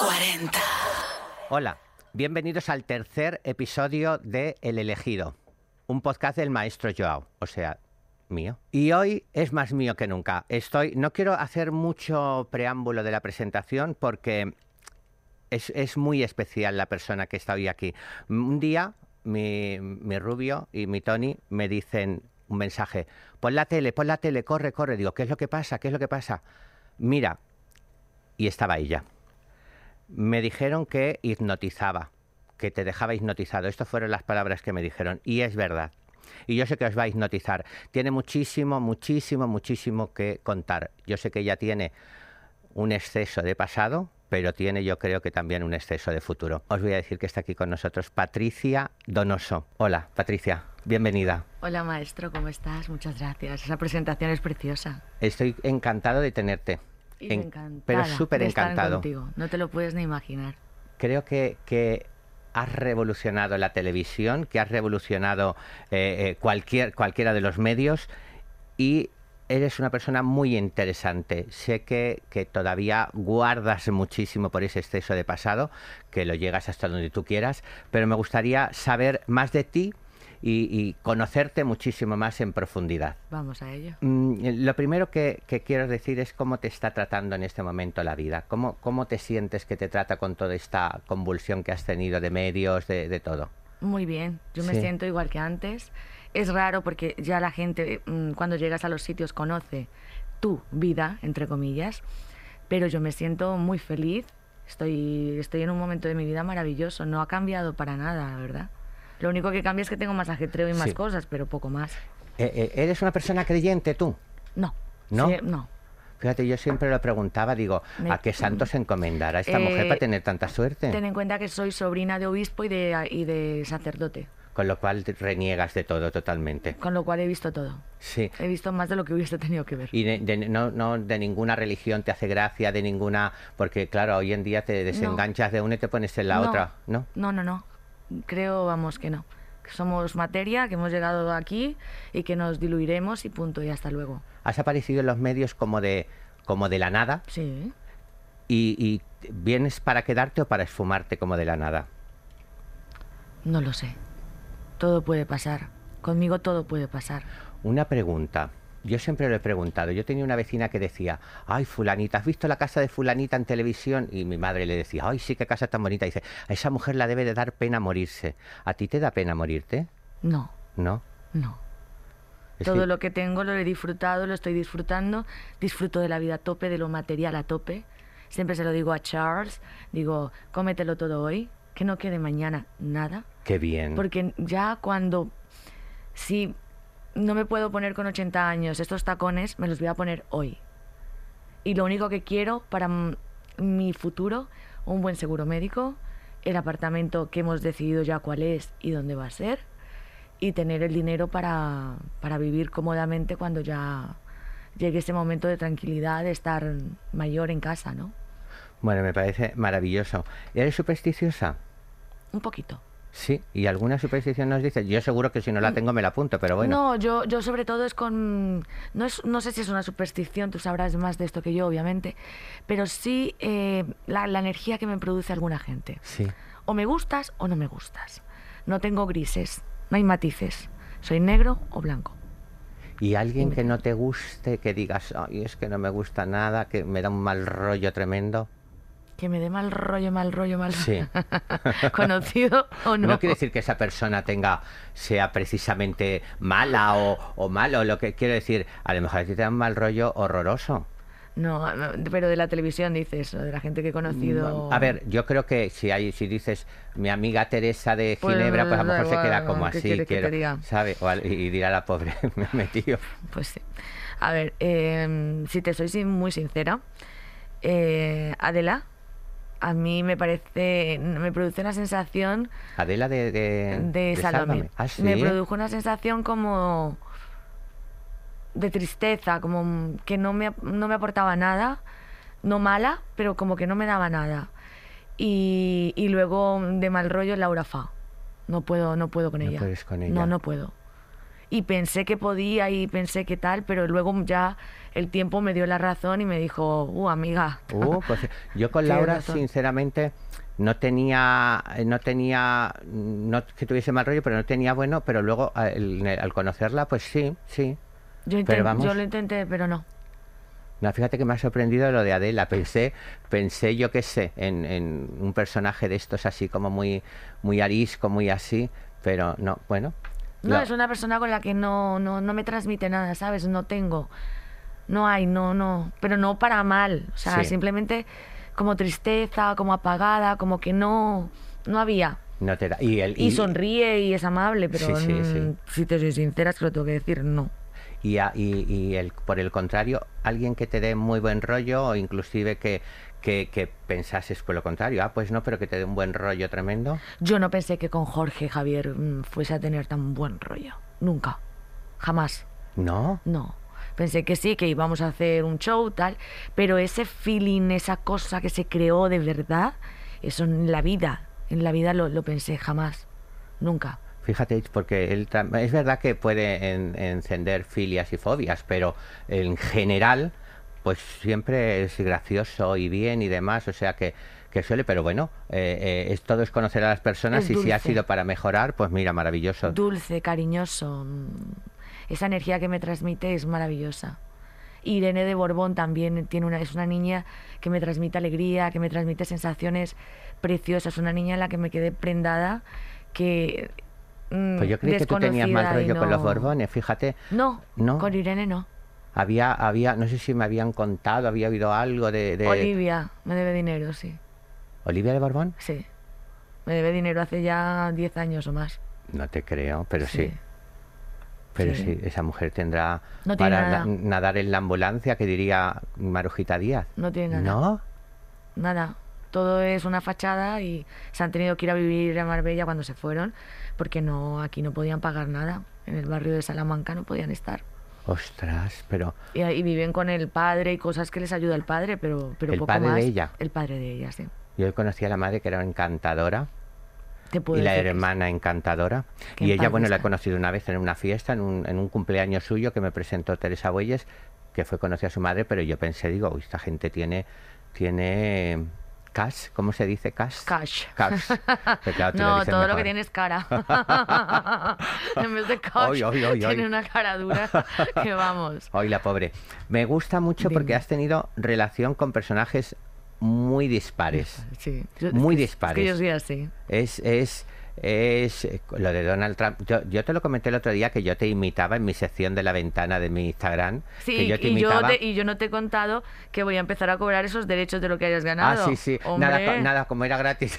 40. Hola, bienvenidos al tercer episodio de El elegido, un podcast del maestro Joao, o sea, mío. Y hoy es más mío que nunca. Estoy, no quiero hacer mucho preámbulo de la presentación porque es, muy especial la persona que está hoy aquí. Un día mi, mi rubio y mi Tony me dicen un mensaje, pon la tele, pon la tele, corre, corre. Digo, ¿qué es lo que pasa? ¿Qué es lo que pasa? Mira, y estaba ella. Me dijeron que hipnotizaba, que te dejaba hipnotizado. Estas fueron las palabras que me dijeron. Y es verdad. Y yo sé que os va a hipnotizar. Tiene muchísimo, muchísimo, muchísimo que contar. Yo sé que ella tiene un exceso de pasado, pero tiene yo creo que también un exceso de futuro. Os voy a decir que está aquí con nosotros Patricia Donoso. Hola, Patricia, bienvenida. Hola maestro, ¿cómo estás? Muchas gracias. Esa presentación es preciosa. Estoy encantado de tenerte. Y En- encantada pero súper encantado. contigo. No te lo puedes ni imaginar. Creo que, que has revolucionado la televisión, que has revolucionado eh, eh, cualquier, cualquiera de los medios y eres una persona muy interesante. Sé que, que todavía guardas muchísimo por ese exceso de pasado, que lo llegas hasta donde tú quieras, pero me gustaría saber más de ti y, y conocerte muchísimo más en profundidad. Vamos a ello. Mm, Lo primero que, que quiero decir es cómo te está tratando en este momento la vida. ¿Cómo, cómo te sientes que te trata con toda esta convulsión que has tenido de medios, de, de todo? Muy bien. Yo me Sí. siento igual que antes. Es raro porque ya la gente mm, cuando llegas a los sitios conoce tu vida, entre comillas. Pero yo me siento muy feliz. Estoy, estoy en un momento de mi vida maravilloso. No ha cambiado para nada, la verdad. Lo único que cambia es que tengo más ajetreo y más Sí. cosas, pero poco más. Eh, eh, ¿Eres una persona creyente tú? No. ¿No? Sí, no. Fíjate, yo siempre lo preguntaba, digo, ¿a qué santo se encomendará esta Eh, mujer para tener tanta suerte? Ten en cuenta que soy sobrina de obispo y de, y de sacerdote, Con lo cual reniegas de todo totalmente. con lo cual he visto todo. Sí. He visto más de lo que hubiese tenido que ver. Y de, de- no, no de ninguna religión te hace gracia, de ninguna... Porque claro, hoy en día te desenganchas de una y te pones en la No. otra, ¿no? No, no, no. Creo, vamos, que no. Que somos materia, que hemos llegado aquí y que nos diluiremos y punto, y hasta luego. Has aparecido en los medios como de, como de la nada Sí. y, y vienes para quedarte o para esfumarte como de la nada. No lo sé. Todo puede pasar. Conmigo todo puede pasar. Una pregunta. Yo siempre lo he preguntado. Yo tenía una vecina que decía, ay, fulanita, ¿has visto la casa de fulanita en televisión? Y mi madre le decía, ay, sí, qué casa tan bonita. dice, a esa mujer la debe de dar pena morirse. ¿A ti te da pena morirte? No, ¿No? no. Es Todo que- lo que tengo lo he disfrutado, lo estoy disfrutando. Disfruto de la vida a tope, de lo material a tope. Siempre se lo digo a Charles. Digo, cómetelo todo hoy, que no quede mañana nada. Qué bien. Porque ya cuando, si no me puedo poner con 80 años estos tacones, me los voy a poner hoy. Y lo único que quiero para mi futuro, un buen seguro médico, el apartamento que hemos decidido ya cuál es y dónde va a ser, y tener el dinero para, para vivir cómodamente cuando ya llegue ese momento de tranquilidad, de estar mayor en casa, ¿no? Bueno, me parece maravilloso. ¿Eres supersticiosa? Un poquito. Sí. ¿Y alguna superstición nos dices? Yo seguro que si no la tengo me la apunto, pero bueno. No, yo, yo sobre todo es con... No, es, no sé si es una superstición, tú sabrás más de esto que yo, obviamente, pero sí eh, la, la energía que me produce alguna gente. Sí. O me gustas o no me gustas. No tengo grises, no hay matices. Soy negro o blanco. ¿Y alguien que no te guste, que digas, ay, es que no me gusta nada, que me da un mal rollo tremendo? Que me dé mal rollo, mal rollo, mal Sí. ¿Conocido o no? No quiere decir que esa persona tenga, sea precisamente mala o, o malo. Lo que quiero decir, a lo mejor a ti te da un mal rollo horroroso. No, no, pero de la televisión dices, o de la gente que he conocido. A ver, yo creo que si hay, si dices mi amiga Teresa de Pues, Ginebra, pues a lo mejor se queda igual, como ¿qué así, quiero? ¿sabe? O y, dirá la pobre, me he metido. Pues sí. A ver, eh, si te soy muy sincera, eh, Adela, a mí me parece, me produce una sensación Adela de, de, de Sálvame. Ah, ¿sí? Me produjo una sensación como de tristeza, como que no me, no me aportaba nada, no mala, pero como que no me daba nada. Y, y luego de mal rollo Laura Fa. No puedo, no puedo con No ella. puedes con ella. No, no puedo. Y pensé que podía y pensé que tal, pero luego ya el tiempo me dio la razón y me dijo, uh, amiga. Uh, pues yo con Laura, razón. sinceramente, no tenía, no tenía, no que tuviese mal rollo, pero no tenía bueno, pero luego al, al conocerla, pues sí, sí. Yo, Pero vamos- yo lo intenté, pero no. No, fíjate que me ha sorprendido lo de Adela. Pensé, pensé yo qué sé, en, en un personaje de estos así como muy, muy arisco, muy así, pero no, bueno. No, la- es una persona con la que no, no, no me transmite nada, ¿sabes? No tengo. No hay, no, no. Pero no para mal. O sea, Sí. simplemente como tristeza, como apagada, como que no, no había. no te da- y, el, Y sonríe y es amable, pero Sí, sí, sí. mm, si te soy sincera, es que lo tengo que decir, no. y, a- y- y el, por el contrario, alguien que te dé muy buen rollo o inclusive que, que, que pensases por lo contrario, ah, pues no, pero que te dé un buen rollo tremendo. Yo no pensé que con Jorge Javier mm, fuese a tener tan buen rollo. Nunca. Jamás. No, No. Pensé que sí, que íbamos a hacer un show, tal, pero ese feeling, esa cosa que se creó de verdad, eso en la vida, en la vida lo, lo pensé jamás, nunca. Fíjate, porque él es verdad que puede en- encender filias y fobias, pero en general, pues siempre es gracioso y bien y demás, o sea que, que suele, pero bueno, eh, eh, es, todo es conocer a las personas Es y si ha sido para mejorar, pues mira, maravilloso. Dulce, cariñoso, mm, esa energía que me transmite es maravillosa. Irene de Borbón también tiene una, es una niña que me transmite alegría, que me transmite sensaciones preciosas, una niña en la que me quedé prendada, que... mm, Pues yo creí que tú tenías mal rollo con los Borbones, fíjate, No, No. con Irene no. Había, había, no sé si me habían contado, había oído algo de, de Olivia me debe dinero, sí. Olivia de Borbón. Sí. Me debe dinero hace ya 10 años o más. No te creo, pero sí. Sí. Pero Sí. sí, esa mujer tendrá No para nada. na- nadar en la ambulancia, que diría Marujita Díaz. No tiene nada. ¿No? Nada. Todo es una fachada y se han tenido que ir a vivir a Marbella cuando se fueron, porque no aquí no podían pagar nada. En el barrio de Salamanca no podían estar. Ostras, pero Y, viven con el padre y cosas que les ayuda el padre, pero, pero ¿El poco padre de ella? El padre de ella, sí. yo conocí a la madre que era encantadora Te puedo y la hermana encantadora. Y ella, bueno, la he conocido una vez en una fiesta, en un, en un cumpleaños suyo que me presentó Teresa Bueyes, que fue conocida a su madre, pero yo pensé, digo, "Uy, esta gente tiene, tiene cash, ¿cómo se dice cash? Cash. Cash. Que claro, tú lo No, todo lo que tiene es cara. en vez de cash, tiene una cara dura que vamos. Hoy la pobre. Me gusta mucho porque has tenido relación con personajes muy dispares. Sí. Yo- Muy es que- dispares. Es que yo soy así. Es, es, es eh, lo de Donald Trump. Yo, yo te lo comenté el otro día que yo te imitaba en mi sección de la ventana de mi Instagram. Sí, que yo te y, yo te- y yo no te he contado que voy a empezar a cobrar esos derechos de lo que hayas Ah, ganado. sí, sí. Nada, nada, como era gratis.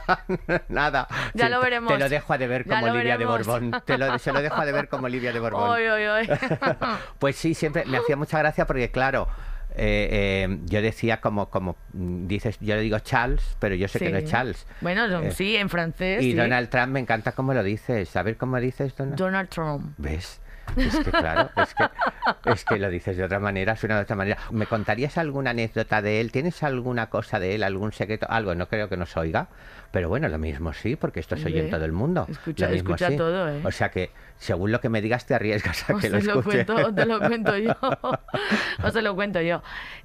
nada. Ya Sí, lo veremos. Te lo dejo a deber como lo Olivia de. Borbón. Te lo, se lo dejo a deber como Olivia de Borbón. Oy, oy, oy. Pues sí, siempre me hacía mucha gracia porque, claro, eh, eh, yo decía como, como dices, yo le digo Charles, pero yo sé que no es Sí. Charles. Bueno, no, Eh, sí, en francés. Y sí. Donald Trump me encanta cómo lo dices. A ver cómo dices, Donald. Donald Trump. ¿Ves? Es que claro, es que, es que lo dices de otra manera, suena de otra manera. ¿Me contarías alguna anécdota de él? ¿Tienes alguna cosa de él, algún secreto? Algo, no creo que nos oiga, pero bueno, lo mismo sí, porque esto se oye en todo el mundo. escucha- Lo mismo escucha sí. todo, ¿eh? O sea que, según lo que me digas, te arriesgas a Os que lo te lo escuche. cuento, os te lo cuento yo. Os te lo cuento yo.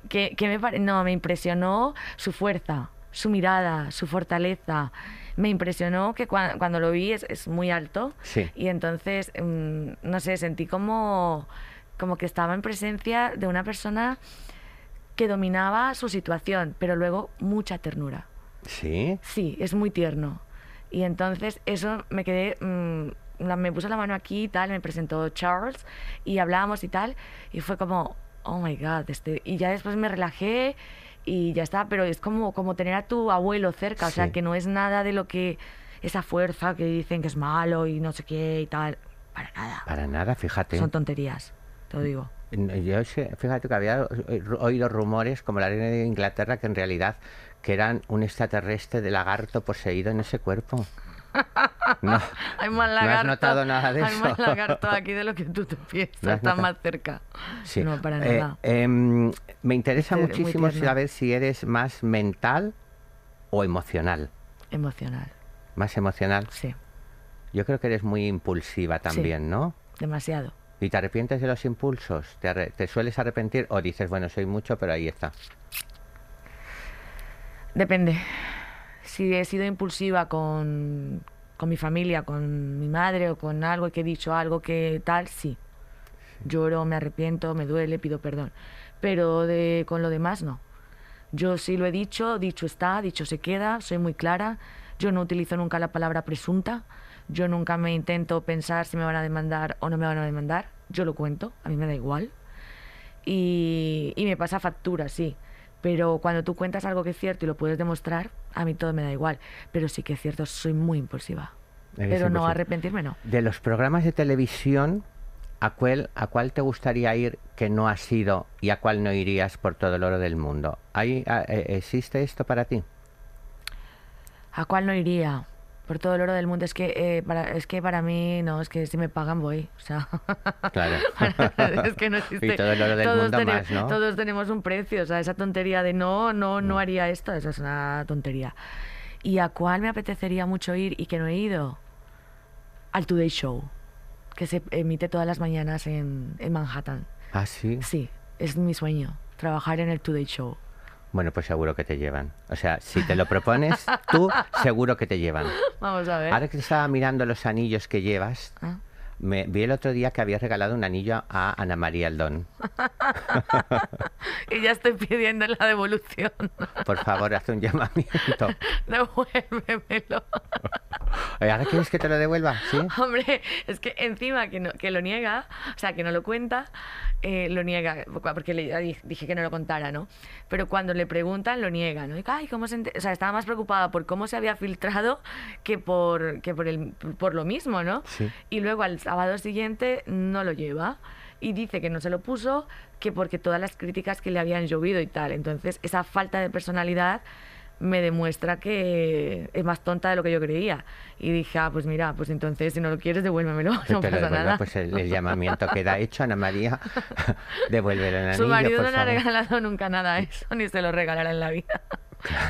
Que, que me pare- No, me impresionó su fuerza, su mirada, su fortaleza. Me impresionó que cua- cuando lo vi es, es muy alto. Sí. Y entonces, mm, no sé, sentí como, como que estaba en presencia de una persona que dominaba su situación, pero luego mucha ternura. Sí, Sí, es muy tierno. Y entonces eso me quedé, mm, la- me puso la mano aquí y tal, me presentó Charles y hablábamos y tal, y fue como, oh my god, este, y ya después me relajé y ya está, pero es como, como tener a tu abuelo cerca, o sea, que no es nada de lo que, esa fuerza que dicen que es malo y no sé qué y tal, para nada. para nada, fíjate. Son tonterías, te lo digo. Yo sé- fíjate que había oído rumores, como la reina de Inglaterra, que en realidad que eran un extraterrestre de lagarto poseído en ese cuerpo. No, Hay más ¿No has lagarto. notado nada de hay eso? más lagarto aquí de lo que tú te piensas. ¿No Está más cerca. sí. No, para Eh, nada. em, me interesa Muy muchísimo saber si eres más mental o emocional. Emocional, Más emocional. sí. Yo creo que eres muy impulsiva también, ¿no? demasiado. ¿Y te arrepientes de los impulsos? ¿Te, arre- te sueles arrepentir o dices, bueno, soy mucho, pero ahí está? Depende. Si he sido impulsiva con, con mi familia, con mi madre o con algo que he dicho, algo que tal, sí. Lloro, me arrepiento, me duele, pido perdón. Pero de, con lo demás no. Yo sí lo he dicho, dicho está, dicho se queda, soy muy clara. Yo no utilizo nunca la palabra presunta. Yo nunca me intento pensar si me van a demandar o no me van a demandar. Yo lo cuento, a mí me da igual. Y, y me pasa factura, sí. Pero cuando tú cuentas algo que es cierto y lo puedes demostrar, a mí todo me da igual. Pero sí que es cierto, soy muy impulsiva. Eres Pero no arrepentirme, no. De los programas de televisión, ¿a cuál, ¿a cuál te gustaría ir que no has ido y a cuál no irías por todo el oro del mundo? ¿Hay, a- eh, ¿Existe esto para ti? ¿A cuál no iría? Por todo el oro del mundo. Es que, eh, para, es que para mí, no, es que si me pagan voy. O sea, Claro. es que no existe. Y todo el oro del todos mundo tene- más, ¿no? Todos tenemos un precio. O sea, esa tontería de no, no, no haría esto, eso es una tontería. ¿Y a cuál me apetecería mucho ir y que no he ido? Al Today Show, que se emite todas las mañanas en, en Manhattan. Ah, sí. Sí, es mi sueño, trabajar en el Today Show. Bueno, pues seguro que te llevan. O sea, si te lo propones, tú seguro que te llevan. Vamos a ver. Ahora que estaba mirando los anillos que llevas, Ah. me vi el otro día que habías regalado un anillo a Ana María Aldón. Y ya estoy pidiendo la devolución. Por favor, haz un llamamiento. Devuélvemelo. Oye, ¿Ahora quieres que te lo devuelva? ¿Sí? Hombre, es que encima que, no, que lo niega, o sea, que no lo cuenta, eh, lo niega, porque le dije que no lo contara, ¿no? Pero cuando le preguntan, lo niega, ¿no? Y, Ay, ¿cómo se ente-?". O sea, estaba más preocupada por cómo se había filtrado que por, que por, el, por lo mismo, ¿no? Sí. Y luego al sábado siguiente no lo lleva. Y dice que no se lo puso, que porque todas las críticas que le habían llovido y tal. Entonces, esa falta de personalidad me demuestra que es más tonta de lo que yo creía. Y dije, ah, pues mira, pues entonces si no lo quieres, devuélvemelo, Que no pasa nada. pues el, el llamamiento queda hecho, Ana María. Devuélvelo el anillo, Su marido por no le ha regalado nunca nada a eso, ni se lo regalará en la vida.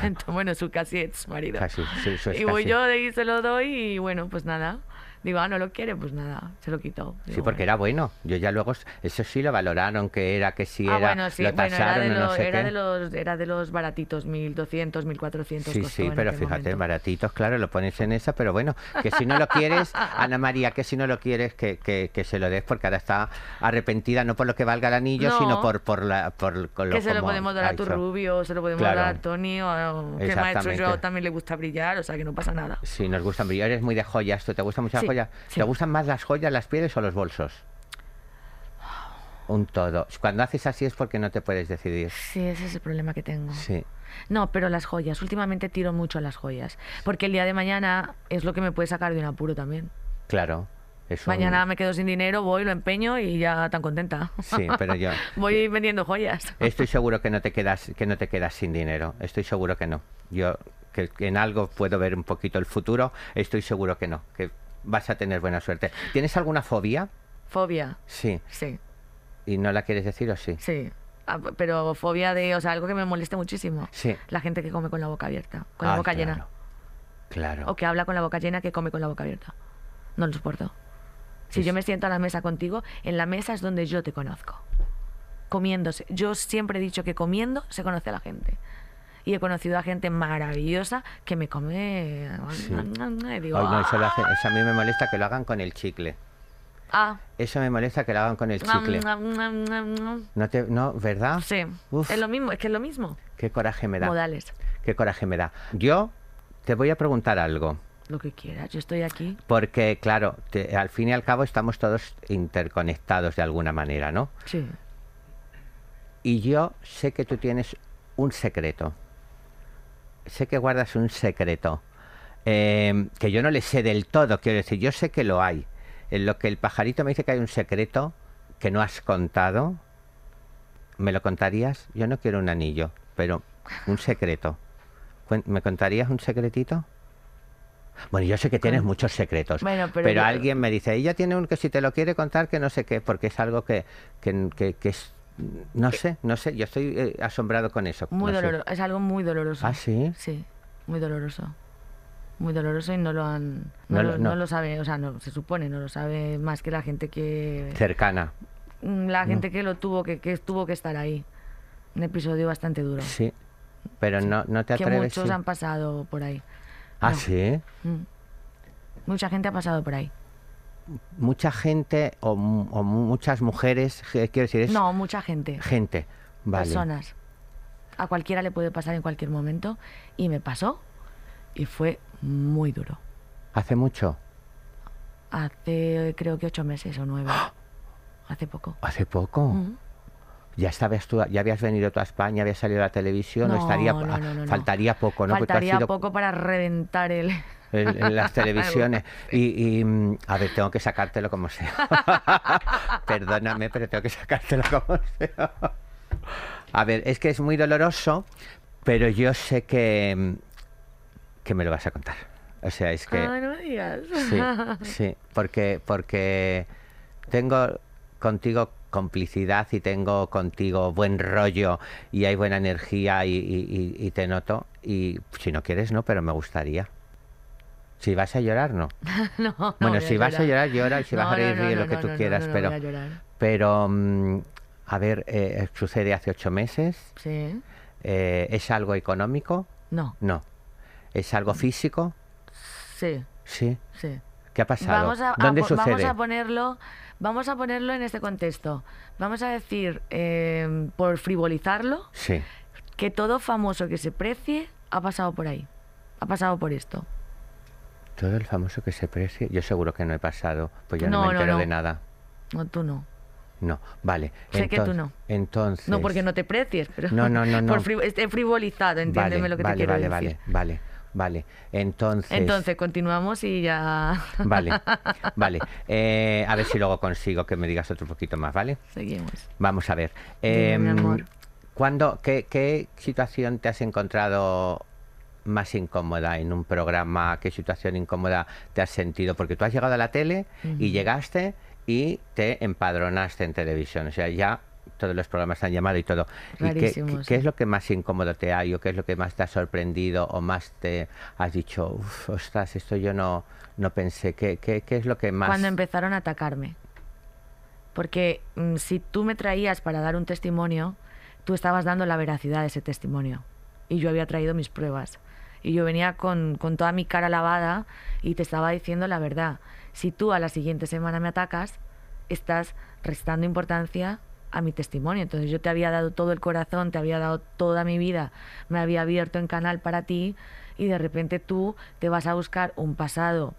Entonces, bueno, su casi ex marido. Casi, sí, su y voy casi. yo de ahí se lo doy y bueno, pues nada. Digo, ah, no lo quiere, pues nada, se lo quitó. Sí, porque bueno. era bueno. Yo ya luego, eso sí lo valoraron, que era, que sí Ah, era, bueno, sí, lo bueno, era, de no sé era, de los, era de los baratitos, 1200, 1400 Sí, sí, pero fíjate, momento. baratitos, claro, lo pones en esa, pero bueno, que si no lo quieres, Ana María, que si no lo quieres, que, que, que se lo des, porque ahora está arrepentida, no por lo que valga el anillo, No. sino por, por, la, por con lo Que se lo podemos dar a tu. Rubio, se lo podemos Claro. dar a Tony, o, que maestro. Joao también le gusta brillar, o sea que no pasa nada. Sí, nos gustan brillar, eres muy de joyas, ¿tú te gustan mucho Sí, joyas? ¿Te gustan más las joyas, las pieles o los bolsos? Un todo. Cuando haces así es porque no te puedes decidir. Sí, ese es el problema que tengo. Sí. No, pero las joyas, últimamente tiro mucho a las joyas, porque el día de mañana es lo que me puede sacar de un apuro también. Claro. Es un- Mañana me quedo sin dinero, voy, lo empeño y ya tan contenta. Sí, pero yo voy vendiendo joyas. estoy seguro que no te quedas que no te quedas sin dinero. Estoy seguro que no. Yo que, que en algo puedo ver un poquito el futuro. Estoy seguro que no. Que vas a tener buena suerte. ¿Tienes alguna fobia? Fobia, Sí. sí, ¿Y no la quieres decir o sí? sí. Ah, pero fobia de, o sea, algo que me moleste muchísimo. Sí. La gente que come con la boca abierta, con la Ah, boca claro. llena. Claro. O que habla con la boca llena, que come con la boca abierta. No lo soporto. Si yo me siento a la mesa contigo, en la mesa es donde yo te conozco. Comiéndose. Yo siempre he dicho que comiendo se conoce a la gente. Y he conocido a gente maravillosa que me come. Sí. Y digo, Ay, no, eso, lo hace- eso a mí me molesta que lo hagan con el chicle. Ah. Eso me molesta que lo hagan con el chicle. No te, no, ¿verdad? Sí. Uf. Es lo mismo, es que es lo mismo. Qué coraje me da. Modales. Qué coraje me da. Yo te voy a preguntar algo. Lo que quieras. Yo estoy aquí. Porque, claro, te- al fin y al cabo estamos todos interconectados de alguna manera, ¿no? Sí. Y yo sé que tú tienes un secreto. Sé que guardas un secreto. eh, que yo no le sé del todo, quiero decir, yo sé que lo hay. En lo que el pajarito me dice que hay un secreto que no has contado, ¿me lo contarías? Yo no quiero un anillo, pero un secreto. ¿Me contarías un secretito? Bueno, yo sé que tienes muchos secretos, Bueno, pero yo- alguien me dice, ella tiene un que si te lo quiere contar que no sé qué, porque es algo que, que, que- que es, no sé, no sé, yo estoy eh, asombrado con eso. Muy no sé. doloroso. Es algo muy doloroso. ¿Ah, sí? Sí, muy doloroso. muy doloroso y no lo han no, No lo, no. sabe o sea no se supone no lo sabe más que la gente que Cercana. mm, la gente que lo tuvo que, que tuvo que estar ahí un episodio bastante duro Sí. Pero no, no te que atreves. muchos sí? han pasado por ahí Ah, sí. Mm. mucha gente ha pasado por ahí Mucha gente o, o mu- muchas mujeres, quiero decir, es no mucha gente gente. Vale. personas a cualquiera le puede pasar en cualquier momento y me pasó y fue muy duro ¿Hace mucho? hace creo que ocho meses o nueve hace poco ¿Hace poco? Ya estabas tú, ya habías venido tú a España, habías salido a la televisión, No, estaría, no, no, faltaría poco, ¿no? Faltaría poco para reventar el... en, en las televisiones. Y, y, mm, a ver, tengo que sacártelo como sea. Perdóname, pero tengo que sacártelo como sea. A ver, es que es muy doloroso, pero yo sé que, mm, que me lo vas a contar. O sea, es que... Ay, no me digas. Sí, sí, porque, porque tengo contigo complicidad y tengo contigo buen rollo y hay buena energía y, y- y- y te noto. Y si no quieres, no, pero me gustaría. Si vas a llorar, no. no, no bueno, si vas a llorar, llora y si vas a reír, ríe lo que tú quieras. pero, a pero mm, a ver, eh, sucede hace ocho meses. Sí. Eh, ¿Es algo económico? No. No. ¿Es algo físico? Sí. Sí. Sí. ¿Qué ha pasado? Vamos a, ¿Dónde sucede? vamos a ponerlo, vamos a ponerlo en este contexto. Vamos a decir, eh, por frivolizarlo, Sí. que todo famoso que se precie ha pasado por ahí. Ha pasado por esto. Todo el famoso que se precie. Yo seguro que no he pasado, pues yo no, No, me entero no. de nada. No, tú no. No, vale. Sé que tú no. Entonces. No porque no te precies, pero No, no, no, no. por fri- he frivolizado, entiéndeme vale, lo que vale, te quiero vale, decir. Vale, vale, vale. Entonces. Entonces, continuamos y ya Vale, vale. Eh, a ver si luego consigo que me digas otro poquito más, ¿vale? seguimos. Vamos a ver. Dime, mi Em, amor. ¿cuándo, qué, qué situación te has encontrado más incómoda en un programa? ¿Qué situación incómoda te has sentido? Porque tú has llegado a la tele y llegaste y te empadronaste en televisión. O sea, ya todos los programas te han llamado y todo. ¿Y qué, es lo que más incómodo te ha o qué es lo que más te ha sorprendido o más te has dicho, uff, ostras, esto yo no, no pensé? ¿Qué, qué, qué es lo que más...? Cuando empezaron a atacarme. Porque mm, si tú me traías para dar un testimonio, tú estabas dando la veracidad de ese testimonio. Y yo había traído mis pruebas. Y yo venía con, con toda mi cara lavada y te estaba diciendo la verdad. Si tú a la siguiente semana me atacas, estás restando importancia a mi testimonio. Entonces yo te había dado todo el corazón, te había dado toda mi vida, me había abierto en canal para ti y de repente tú te vas a buscar un pasado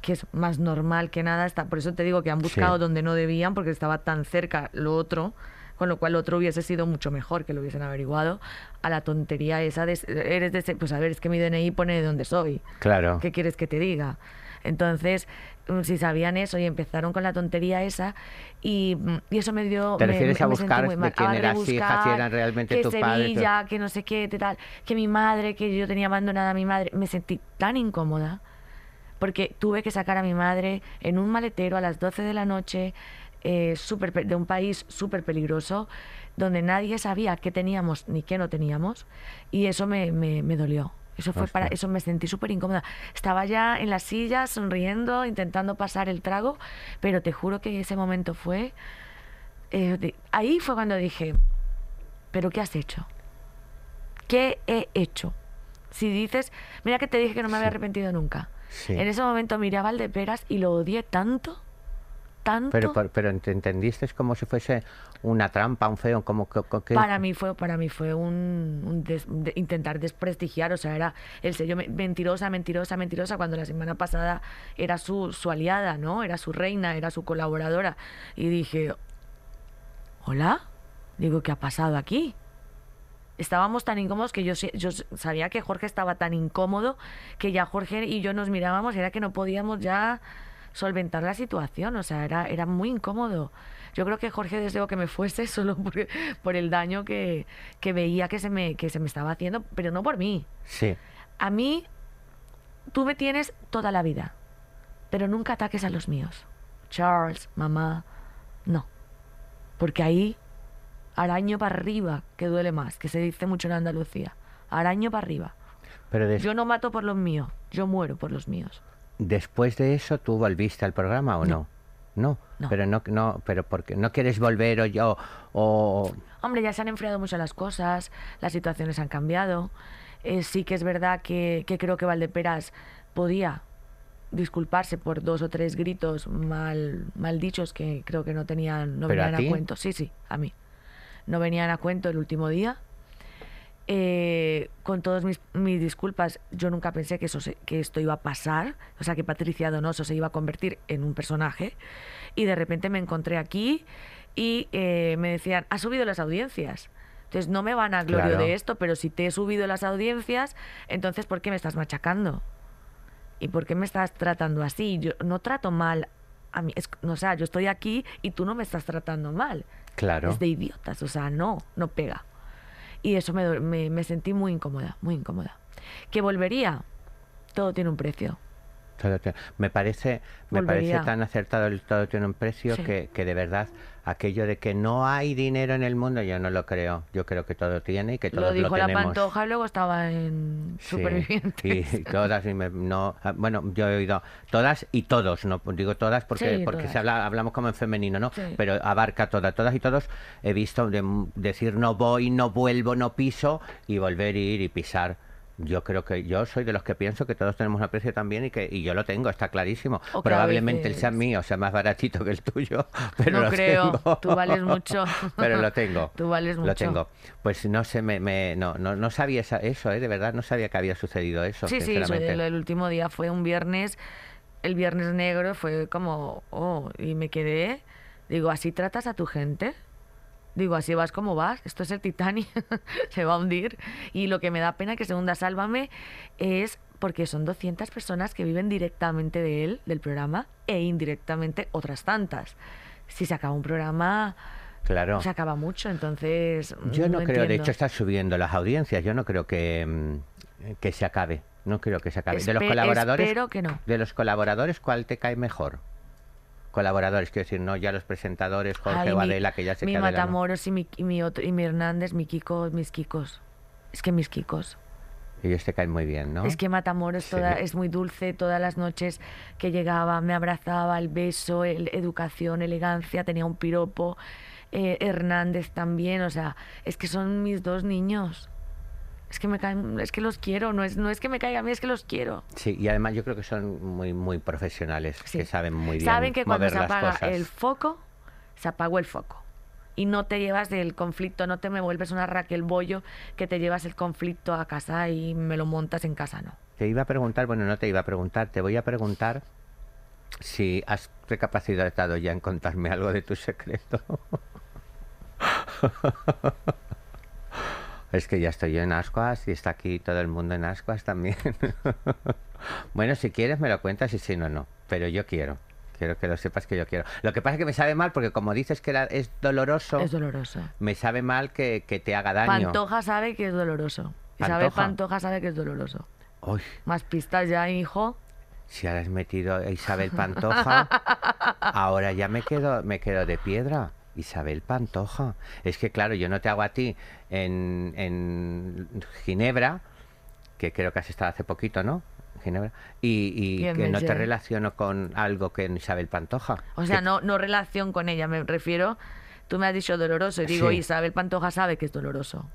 que es más normal que nada. Está, por eso te digo que han buscado Sí. donde no debían, porque estaba tan cerca lo otro, con lo cual otro hubiese sido mucho mejor que lo hubiesen averiguado, a la tontería esa de, eres de ese- pues a ver, es que mi DNI pone de dónde soy. Claro. ¿Qué quieres que te diga? Entonces, mm, si sabían eso y empezaron con la tontería esa, y, mm, y eso me dio. ¿Te me- refieres me- a buscar de quién eras hija, si eran realmente que tu padre, tu- Sevilla, que no sé qué, tal, que mi madre, que yo tenía abandonada a mi madre. Me sentí tan incómoda porque tuve que sacar a mi madre en un maletero a las 12 de la noche eh, de un país súper peligroso donde nadie sabía qué teníamos ni qué no teníamos y eso me, me, me dolió. Eso fue para eso me sentí súper incómoda. Estaba ya en la silla sonriendo, intentando pasar el trago, pero te juro que ese momento fue eh, de- ahí fue cuando dije, ¿pero qué has hecho? ¿Qué he hecho? Si dices, mira que te dije que no me había arrepentido nunca. Sí. En ese momento miré a Valdeperas y lo odié tanto, tanto. Pero, pero ent- entendiste como si fuese una trampa, un feo, como que, que- Para mí fue, para mí fue un, un des- de- intentar desprestigiar, o sea, era el sello me- mentirosa, mentirosa, mentirosa, cuando la semana pasada era su, su aliada, ¿no? Era su reina, era su colaboradora. Y dije, ¿hola? Digo, ¿qué ha pasado aquí? Estábamos tan incómodos que yo, yo sabía que Jorge estaba tan incómodo que ya Jorge y yo nos mirábamos y era que no podíamos ya solventar la situación, o sea, era, era muy incómodo. Yo creo que Jorge deseó que me fuese solo por, por el daño que, que veía que se, me, que se me estaba haciendo, pero no por mí. Sí, A mí, tú me tienes toda la vida, pero nunca ataques a los míos. Charles, mamá, no. Porque ahí, araño para arriba, que duele más, que se dice mucho en Andalucía. Araño para arriba. Pero Yo no mato por los míos, yo muero por los míos. Después de eso, ¿tú volviste al programa o no? No, No. pero no, no, pero porque no quieres volver o yo, o Hombre, ya se han enfriado mucho las cosas, las situaciones han cambiado. Eh, sí que es verdad que, que creo que Valdeperas podía disculparse por dos o tres gritos mal, mal dichos que creo que no tenían, no ¿Pero a venían a, ti? cuento. Sí, sí, a mí. No venían a cuento el último día. Eh, con todas mis, mis disculpas, yo nunca pensé que, eso se- que esto iba a pasar, o sea, que Patricia Donoso se iba a convertir en un personaje. Y de repente me encontré aquí y eh, me decían, has subido las audiencias. Entonces no me van a glorio Claro. de esto, pero si te he subido las audiencias, entonces ¿por qué me estás machacando? ¿Y por qué me estás tratando así? Yo no trato mal a mí, es- o sea, yo estoy aquí y tú no me estás tratando mal. claro. Es de idiotas, o sea, no, no pega. Y eso me, me, me sentí muy incómoda, muy incómoda. ¿Que volvería? Todo tiene un precio. Todo tiene- me parece, me parece tan acertado el todo tiene un precio Sí. que, que de verdad aquello de que no hay dinero en el mundo yo no lo creo. Yo creo que todo tiene y que todos Lo dijo la tenemos. Pantoja y luego estaba en Sí, Supervivientes. Y, todas, y me- no, ah, bueno, yo he oído todas y todos, no digo todas porque, Sí, porque todas. se habla, hablamos como en femenino, ¿no? Sí. Pero abarca todas, todas y todos. He visto de- decir no voy, no vuelvo, no piso y volver a ir y pisar. Yo creo que yo soy de los que pienso que todos tenemos un aprecio también y que y yo lo tengo, está clarísimo. O Probablemente el sea mío, sea más baratito que el tuyo, pero No lo creo, tengo. tú vales mucho. pero lo tengo. Tú vales Lo mucho. tengo. Pues no sé, me, me- no, no, no sabía esa- eso, ¿eh? de verdad, no sabía que había sucedido eso. Sí, sí, el, el último día fue un viernes, el viernes negro fue como, oh, y me quedé, digo, ¿así tratas a tu gente? Digo, así vas como vas, esto es el Titanic, se va a hundir. Y lo que me da pena que se hunda Sálvame es porque son 200 personas que viven directamente de él, del programa, e indirectamente otras tantas. Si se acaba un programa, Claro. se acaba mucho, entonces... Yo no, creo, de hecho está subiendo las audiencias, yo no creo que, mm, que se acabe. No creo que se acabe. de los colaboradores, Espero que no. de los colaboradores, ¿cuál te cae mejor? Colaboradores, quiero decir, no ya los presentadores, Jorge Ay, o mi- que ya se Mi de la- Matamoros y mi, y mi otro, y mi Hernández, mi Kiko, mis Kikos. Es que mis Kikos. Ellos te caen muy bien, ¿no? Es que Matamoros Sí. toda, es muy dulce, todas las noches que llegaba me abrazaba, el beso, el- educación, elegancia, tenía un piropo. Eh, Hernández también, o sea, es que son mis dos niños. Es que me caen, es que los quiero, no es, no es que me caiga a mí, es que los quiero. Sí, y además yo creo que son muy muy profesionales, Sí. que saben muy bien Saben que cuando mover se apaga cosas. el foco, se apagó el foco. Y no te llevas del conflicto, no te me vuelves una Raquel Bollo que te llevas el conflicto a casa y me lo montas en casa, no. Te iba a preguntar, bueno, no te iba a preguntar, te voy a preguntar si has recapacitado ya en contarme algo de tu secreto. es que ya estoy yo en Ascuas y está aquí todo el mundo en Ascuas también. bueno, si quieres me lo cuentas y si no, no. Pero yo quiero. Quiero que lo sepas que yo quiero. Lo que pasa es que me sabe mal porque como dices que es doloroso, Es doloroso. me sabe mal que, que te haga daño. Pantoja sabe que es doloroso. Isabel ¿Pantoja? Pantoja sabe que es doloroso. Uy, Más pistas ya, hijo. Si ahora has metido a Isabel Pantoja, ahora ya me quedo, me quedo de piedra. Isabel Pantoja. Es que claro, yo no te hago a ti en, en Ginebra, que creo que has estado hace poquito, ¿no? Ginebra. Y, que no te relaciono con algo que en Isabel Pantoja. O sea, Que- no, no relación con ella, me refiero. Tú me has dicho doloroso y digo, Sí. Isabel Pantoja sabe que es doloroso.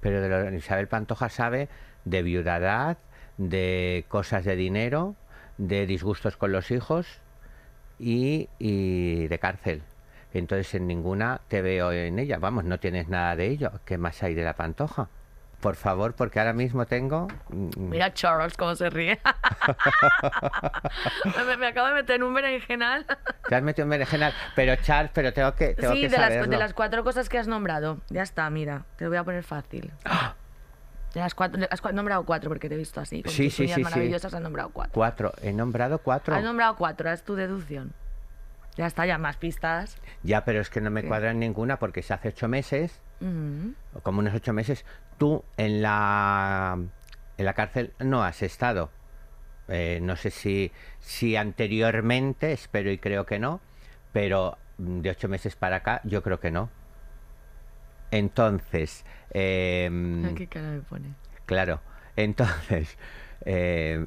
Pero de Isabel Pantoja sabe de viudadad, de cosas de dinero, de disgustos con los hijos y, y de cárcel. Entonces en ninguna te veo en ella. Vamos, no tienes nada de ello. ¿Qué más hay de la Pantoja? Por favor, porque ahora mismo tengo... mm, Mira Charles cómo se ríe. me, me acabo de meter en un berenjenal. Te has metido en berenjenal. Pero Charles, pero tengo que, tengo sí, que de las, de las cuatro cosas que has nombrado. Ya está, mira, te lo voy a poner fácil. De las cuatro, de las cua- he nombrado cuatro porque te he visto así. Con Sí, sí, sí, sí. maravillosas has nombrado cuatro. Cuatro. He nombrado cuatro. Has nombrado cuatro, haz tu deducción. Ya está, ya más pistas. Ya, pero es que no me cuadran ninguna porque se hace ocho meses o como unos ocho meses, tú en la, en la cárcel no has estado. Eh, no sé si, si anteriormente, espero y creo que no, pero de ocho meses para acá, yo creo que no. Entonces, em, ¿Qué cara me pone? claro, Entonces, eh,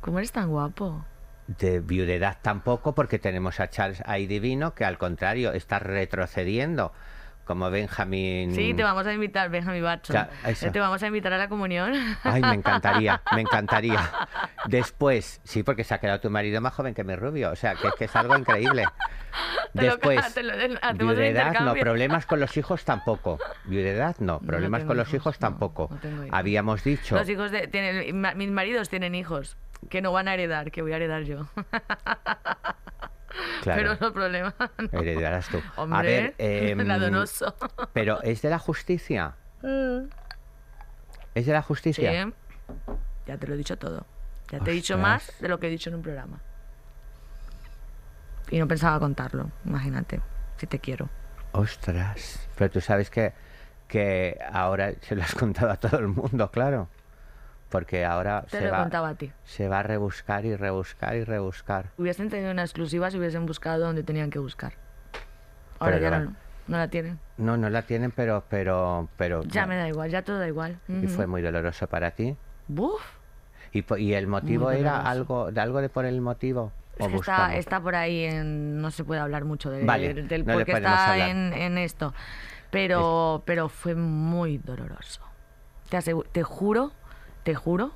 ¿Cómo eres tan guapo? De viudedad tampoco, porque tenemos a Charles ahí divino, que al contrario está retrocediendo, como Benjamin. Sí, te vamos a invitar, Benjamin Batson. Ya, eso. Te vamos a invitar a la comunión. Ay, me encantaría, me encantaría. Después, sí, porque se ha quedado tu marido más joven que mi rubio, o sea, que, que es algo increíble. Después, viudedad no, problemas con los hijos tampoco. Viudedad no, problemas con los hijos, tampoco. no. Habíamos dicho, Los hijos de, tienen, mis maridos tienen hijos que no van a heredar, que voy a heredar yo. claro, Pero no problema. no. heredarás tú. Hombre, A ver, em, la donoso. pero ¿es de la justicia? ¿Es de la Sí, justicia? ya te lo he dicho todo. Ya te he dicho más de lo que he dicho en un programa. Y no pensaba contarlo, imagínate, si te quiero. Ostras, pero tú sabes que, que ahora se lo has contado a todo el mundo, claro. Porque ahora Te se va, a ti. se va a rebuscar y rebuscar y rebuscar. Hubiesen tenido una exclusiva si hubiesen buscado donde tenían que buscar. Ahora Pero ya la- no, no la tienen. No, no la tienen, pero, pero, pero. Ya no. me da igual, ya todo da igual. Y Ujú. fue muy doloroso para ti. Buf, Y, y el motivo Muy era doloroso. algo, de algo de por el motivo. es o que está, está por ahí en... No se puede hablar mucho de, Vale, del no le por qué está en, en esto. Pero, pero fue muy doloroso. Te, asegu- te juro, te juro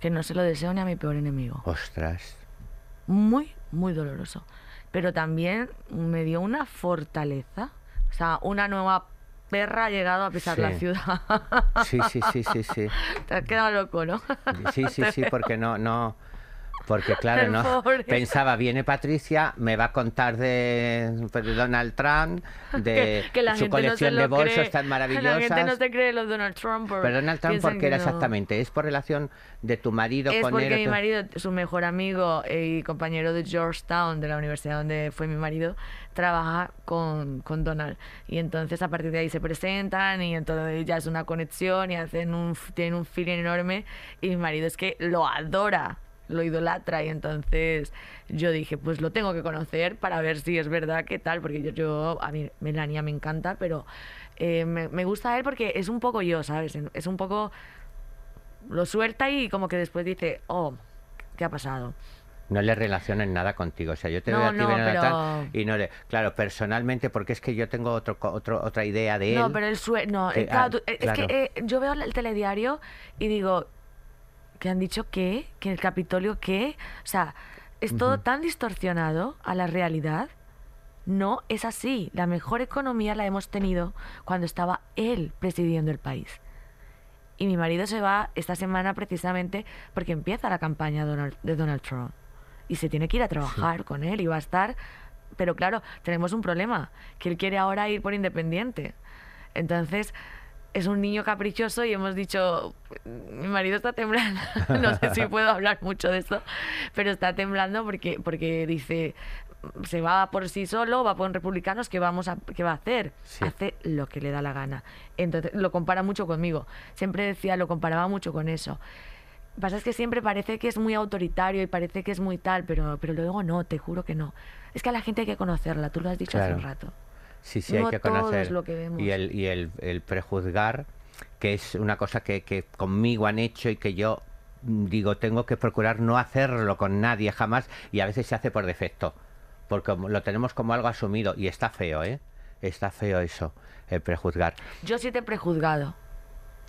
que no se lo deseo ni a mi peor enemigo. Ostras. muy, muy doloroso. Pero también me dio una fortaleza. O sea, una nueva perra ha llegado a pisar la ciudad. Sí, sí, sí, sí, sí. Te has quedado loco, ¿no? Sí, sí, sí, porque no, no. Porque claro, no. Pensaba, viene Patricia, me va a contar de, Donald Trump, de que, que la su gente no colección de bolsos cree. tan La gente no maravillosas. se cree los Donald Trump. Pero Donald Trump, ¿por qué era no. exactamente? ¿Es por relación de tu marido Es con porque él? o mi marido, su mejor amigo y compañero de Georgetown, de la universidad donde fue mi marido, trabaja con, con Donald. Y entonces a partir de ahí se presentan y entonces ya es una conexión y hacen un, tienen un feeling enorme. Y mi marido es que lo adora, lo idolatra. Y entonces yo dije, pues lo tengo que conocer para ver si es verdad qué tal. Porque yo, yo a mí Melania me encanta, pero eh, me, me gusta él porque es un poco yo, ¿sabes? Es un poco lo suelta y como que después dice, oh, ¿qué ha pasado? No le relacionen nada contigo. O sea, yo te No, veo a ti no, ven a pero- tal, y no le. Claro, personalmente, porque es que yo tengo otro, otro, otra idea de él. No, pero el sue no, que- eh, claro, ah, tú- es claro. que eh, yo veo el telediario y digo, ¿que han dicho qué? ¿Que el Capitolio qué? O sea, es todo tan distorsionado a la realidad. No es así. La mejor economía la hemos tenido cuando estaba él presidiendo el país. Y mi marido se va esta semana precisamente porque empieza la campaña Donald- de Donald Trump. Y se tiene que ir a trabajar con él y va a estar... Pero claro, tenemos un problema, que él quiere ahora ir por independiente. Entonces, es un niño caprichoso y hemos dicho, mi marido está temblando. no sé si puedo hablar mucho de esto, pero está temblando porque, porque dice, se va por sí solo, va por republicanos, ¿qué, vamos a, qué va a hacer? Sí. Hace lo que le da la gana. Entonces, lo compara mucho conmigo. Siempre decía, lo comparaba mucho con eso. Pasa es que siempre parece que es muy autoritario y parece que es muy tal, pero, pero luego no, te juro que no. Es que a la gente hay que conocerla, tú lo has dicho hace un rato. Sí, sí, hay No que todo es conocer. lo que vemos. Y, el, y el, el prejuzgar, que es una cosa que, que conmigo han hecho y que yo mm, digo, tengo que procurar no hacerlo con nadie jamás y a veces se hace por defecto, porque lo tenemos como algo asumido y está feo, ¿eh? Está feo eso, el prejuzgar. Yo sí te he prejuzgado,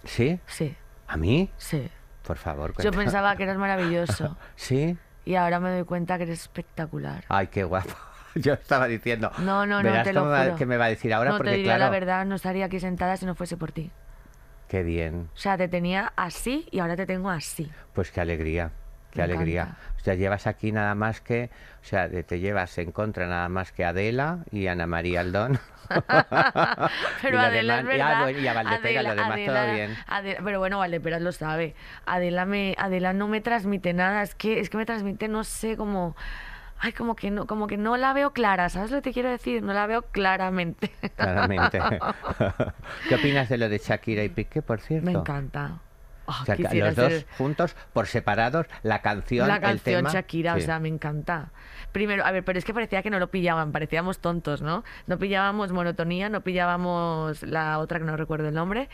¿Sí? sí, ¿A mí? sí. Por favor, Yo pensaba que eras maravilloso ¿Sí? y ahora me doy cuenta que eres espectacular. Ay, qué guapo. Yo estaba diciendo. No, no, no, verás te lo juro. qué me va a decir ahora, no porque te diría claro, la verdad, no estaría aquí sentada si no fuese por ti. qué bien. O sea, te tenía así y ahora te tengo así. Pues qué alegría, qué Me alegría. encanta. O sea, llevas aquí nada más que, o sea, te llevas en contra nada más que Adela y Ana María Aldón. Pero Y Adela demás- es y a- verdad. bueno, y a Valdepera, lo demás todo bien. Adela- pero bueno, Valdepera lo sabe. Adela me, Adela no me transmite nada. Es que, es que me transmite, no sé, como, ay, como que no, como que no la veo clara. ¿Sabes lo que te quiero decir? No la veo claramente. Claramente. ¿Qué opinas de lo de Shakira y Piqué, por cierto? me encanta. Oh, O sea, los dos ser- juntos, por separados, la canción, la el canción tema. Shakira, o Sí. sea, me encanta. Primero, a ver, pero es que parecía que no lo pillaban, parecíamos tontos, ¿no? No pillábamos monotonía, no pillábamos la otra que no recuerdo el nombre.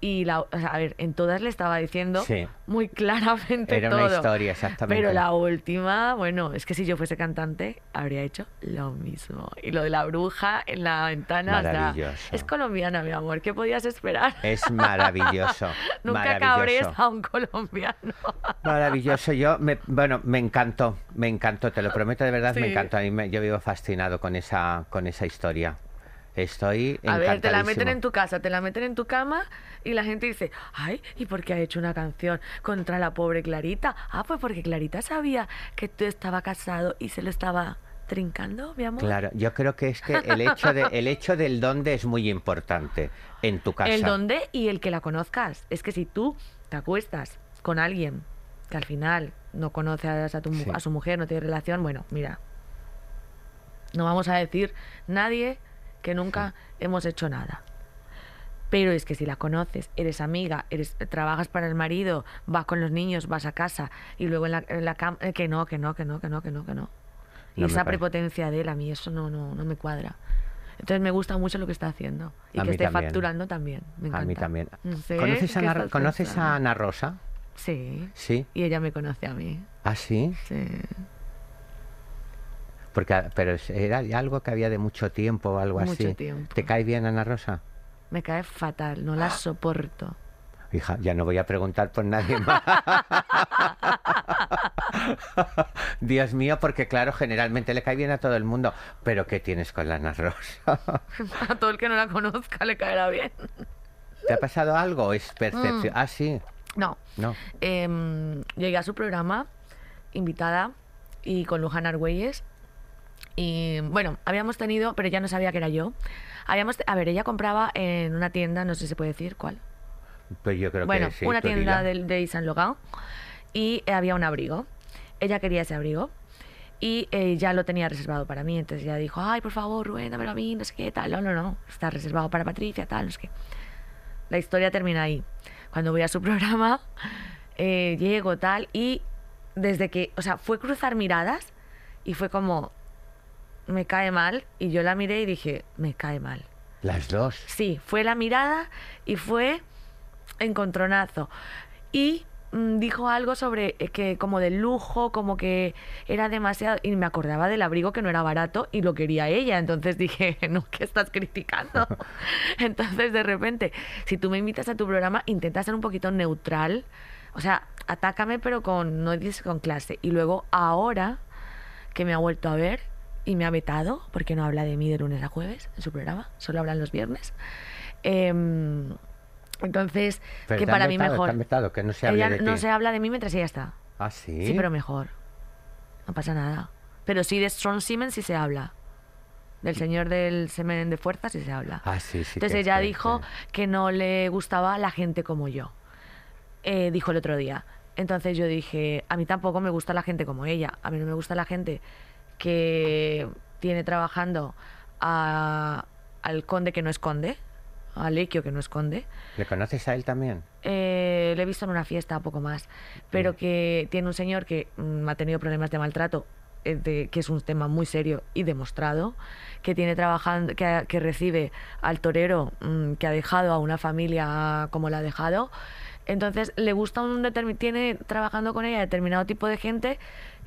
Y la, a ver, en todas le estaba diciendo Sí. muy claramente Era todo. una historia, exactamente. Pero la última, bueno, es que si yo fuese cantante, habría hecho lo mismo. Y lo de la bruja en la ventana, o sea, Maravilloso. es colombiana, mi amor, ¿qué podías esperar? Es maravilloso. Nunca cabres maravilloso. a un colombiano. Maravilloso. Yo, me, bueno, me encantó, me encantó, te lo prometo de verdad, me encantó. A mí me- yo vivo fascinado con esa, con esa historia. Estoy A ver, te la meten en tu casa, te la meten en tu cama y la gente dice, ay, ¿y por qué ha hecho una canción contra la pobre Clarita? Ah, pues porque Clarita sabía que tú estaba casado y se lo estaba trincando, mi amor. Claro, yo creo que es que el hecho, de, el hecho del dónde es muy importante en tu casa. El dónde y el que la conozcas. Es que si tú te acuestas con alguien que al final no conoces a, tu, Sí. a su mujer, no tiene relación, bueno, mira, no vamos a decir nadie que nunca hemos hecho nada. Pero es que si la conoces, eres amiga, eres, trabajas para el marido, vas con los niños, vas a casa y luego en la, en la cama, eh, que no, que no, que no, que no, que no, que no. Y No esa prepotencia de él, a mí eso no, no, no me cuadra. Entonces me gusta mucho lo que está haciendo. Y A que esté también. facturando también. Me A mí también. ¿Conoces, a ¿qué Ana, ¿conoces a? Ana Rosa? Sí. Sí. Y ella me conoce a mí. ¿Ah, sí? Sí. Porque, pero es- era algo que había de mucho tiempo o algo Mucho así. tiempo. ¿Te cae bien Ana Rosa? Me cae fatal, no la soporto. Hija, ya no voy a preguntar por nadie más. Dios mío, porque claro, generalmente le cae bien a todo el mundo. Pero ¿qué tienes con la Ana Rosa? A todo el que no la conozca le caerá bien. ¿Te ha pasado algo? ¿Es percepción? Mm. Ah, sí. No. No. Em, llegué a su programa, invitada, y con Luján Argüelles. Y bueno, habíamos tenido, pero ella no sabía que era yo. Habíamos, a ver, ella compraba en una tienda, no sé si se puede decir cuál. Pues yo creo bueno, que sí. una tienda de, de Laurent y había un abrigo. Ella quería ese abrigo y eh, ya lo tenía reservado para mí. Entonces ella dijo, ay, por favor, Rubén, dámelo a mí, no sé qué, tal. No, no, no, está reservado para Patricia, tal, no sé qué. La historia termina ahí. Cuando voy a su programa, eh, llego, tal, y desde que, o sea, fue cruzar miradas y fue como, me cae mal. Y yo la miré y dije, me cae mal. Las dos. Sí, fue la mirada y fue encontronazo. Y mm, dijo algo sobre eh, que como de lujo, como que era demasiado... Y me acordaba del abrigo que no era barato y lo quería ella. Entonces dije, no, ¿qué estás criticando? Entonces de repente, si tú me invitas a tu programa, intenta ser un poquito neutral. O sea, atácame pero con, no dices con clase. Y luego ahora que me ha vuelto a ver y me ha vetado, porque no habla de mí de lunes a jueves en su programa, solo hablan los viernes. Em, entonces, Pero que para mí vetado, te mejor. vetado, que no se Ella de no ti. se habla de mí mientras ella está. Ah, sí. Sí, pero mejor. No pasa nada. Pero sí de Strong Siemens sí se habla. Del señor del semen de fuerza sí se habla. Ah, sí, sí. Entonces ella dijo sí. que no le gustaba la gente como yo. Eh, dijo el otro día. Entonces yo dije, a mí tampoco me gusta la gente como ella. A mí no me gusta la gente que tiene trabajando a- al conde que no esconde, a Lequio que no esconde. ¿Le conoces a él también? Eh, le he visto en una fiesta, poco más. Pero que tiene un señor que mm, ha tenido problemas de maltrato, eh, de- que es un tema muy serio y demostrado, que tiene trabajando, que, recibe al torero mm, que ha dejado a una familia como la ha dejado. Entonces le gusta un tiene trabajando con ella determinado tipo de gente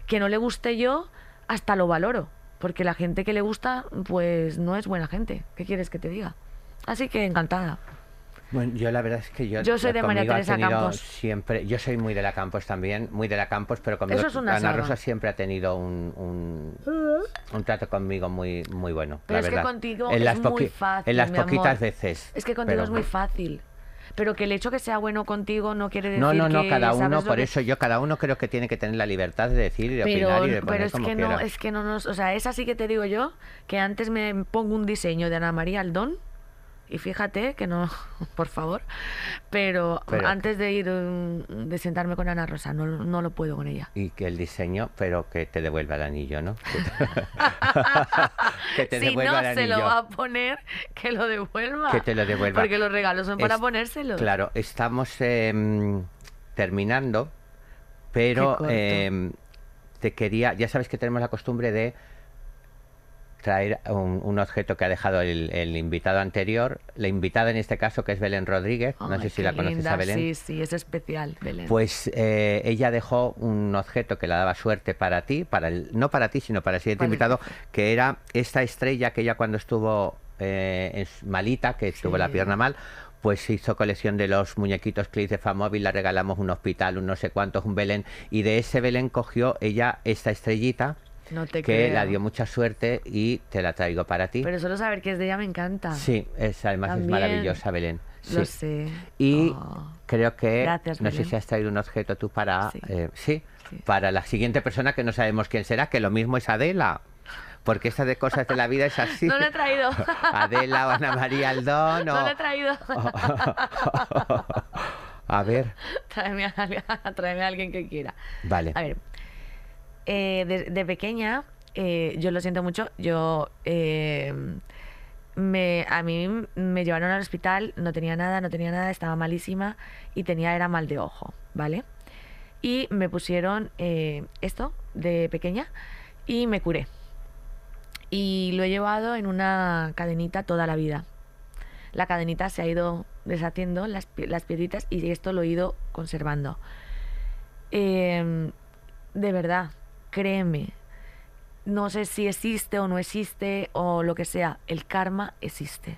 que no le guste yo, hasta lo valoro. Porque la gente que le gusta, pues no es buena gente. ¿Qué quieres que te diga? Así que encantada. Bueno, yo la verdad es que yo... Yo soy de María Teresa Campos. Siempre, yo soy muy de la Campos también, muy de la Campos, pero conmigo Eso es una Ana saga. Rosa siempre ha tenido un, un, un trato conmigo muy, muy bueno. Pero la es que contigo en es las muy fácil, En las mi poquitas amor. veces. Es que contigo pero- es muy fácil. Pero que el hecho que sea bueno contigo no quiere decir No, no, no, que cada uno, por que- eso yo, cada uno creo que tiene que tener la libertad de decir y de Pero, opinar y de poner pero es como que no, es que no nos, o sea, es así que te digo yo, que antes me pongo un diseño de Ana María Aldón y fíjate que no, por favor, pero, Pero- antes de ir mm, de sentarme con Ana Rosa, no, no lo puedo con ella. Y que el diseño, pero que te devuelva el anillo, ¿no? que te si devuelva no el se anillo. lo va a poner, que lo devuelva. Que te lo devuelva. Porque los regalos son para Es- ponérselos. Claro, estamos em, terminando, pero em, te quería, ya sabes que tenemos la costumbre de traer un, un objeto que ha dejado el, el invitado anterior, la invitada en este caso que es Belén Rodríguez, no sé si la conoces linda. a Belén. Sí, sí, es especial, Belén. Pues eh, ella dejó un objeto que le daba suerte para ti, para el, no para ti, sino para el siguiente invitado, que era esta estrella que ella cuando estuvo eh, en malita, que tuvo la pierna mal, pues hizo colección de los muñequitos que hice Famóvil, la regalamos un hospital, un no sé cuántos, un Belén, y de ese Belén cogió ella esta estrellita no te que creo. la dio mucha suerte y te la traigo para ti. Pero solo saber que es de ella me encanta. Sí, es, además También. es maravillosa Belén. Lo sé. Y Oh. creo que Gracias, no sé si has traído un objeto tú para Sí. eh, sí, Sí. para la siguiente persona que no sabemos quién será, que lo mismo es Adela. Porque esta de cosas de la vida es así. No lo he traído. Adela o Ana María Aldón No o- lo he traído. A ver, tráeme, a, alguien- tráeme a alguien que quiera. vale. A ver, eh, de, pequeña, eh, yo lo siento mucho, yo... eh, me, a mí me llevaron al hospital, no tenía nada, no tenía nada, estaba malísima y tenía era mal de ojo, ¿vale? Y me pusieron esto de pequeña y me curé. Y lo he llevado en una cadenita toda la vida. La cadenita se ha ido deshaciendo, las, las piedritas, y esto lo he ido conservando. De verdad, créeme, no sé si existe o no existe o lo que sea, el karma existe.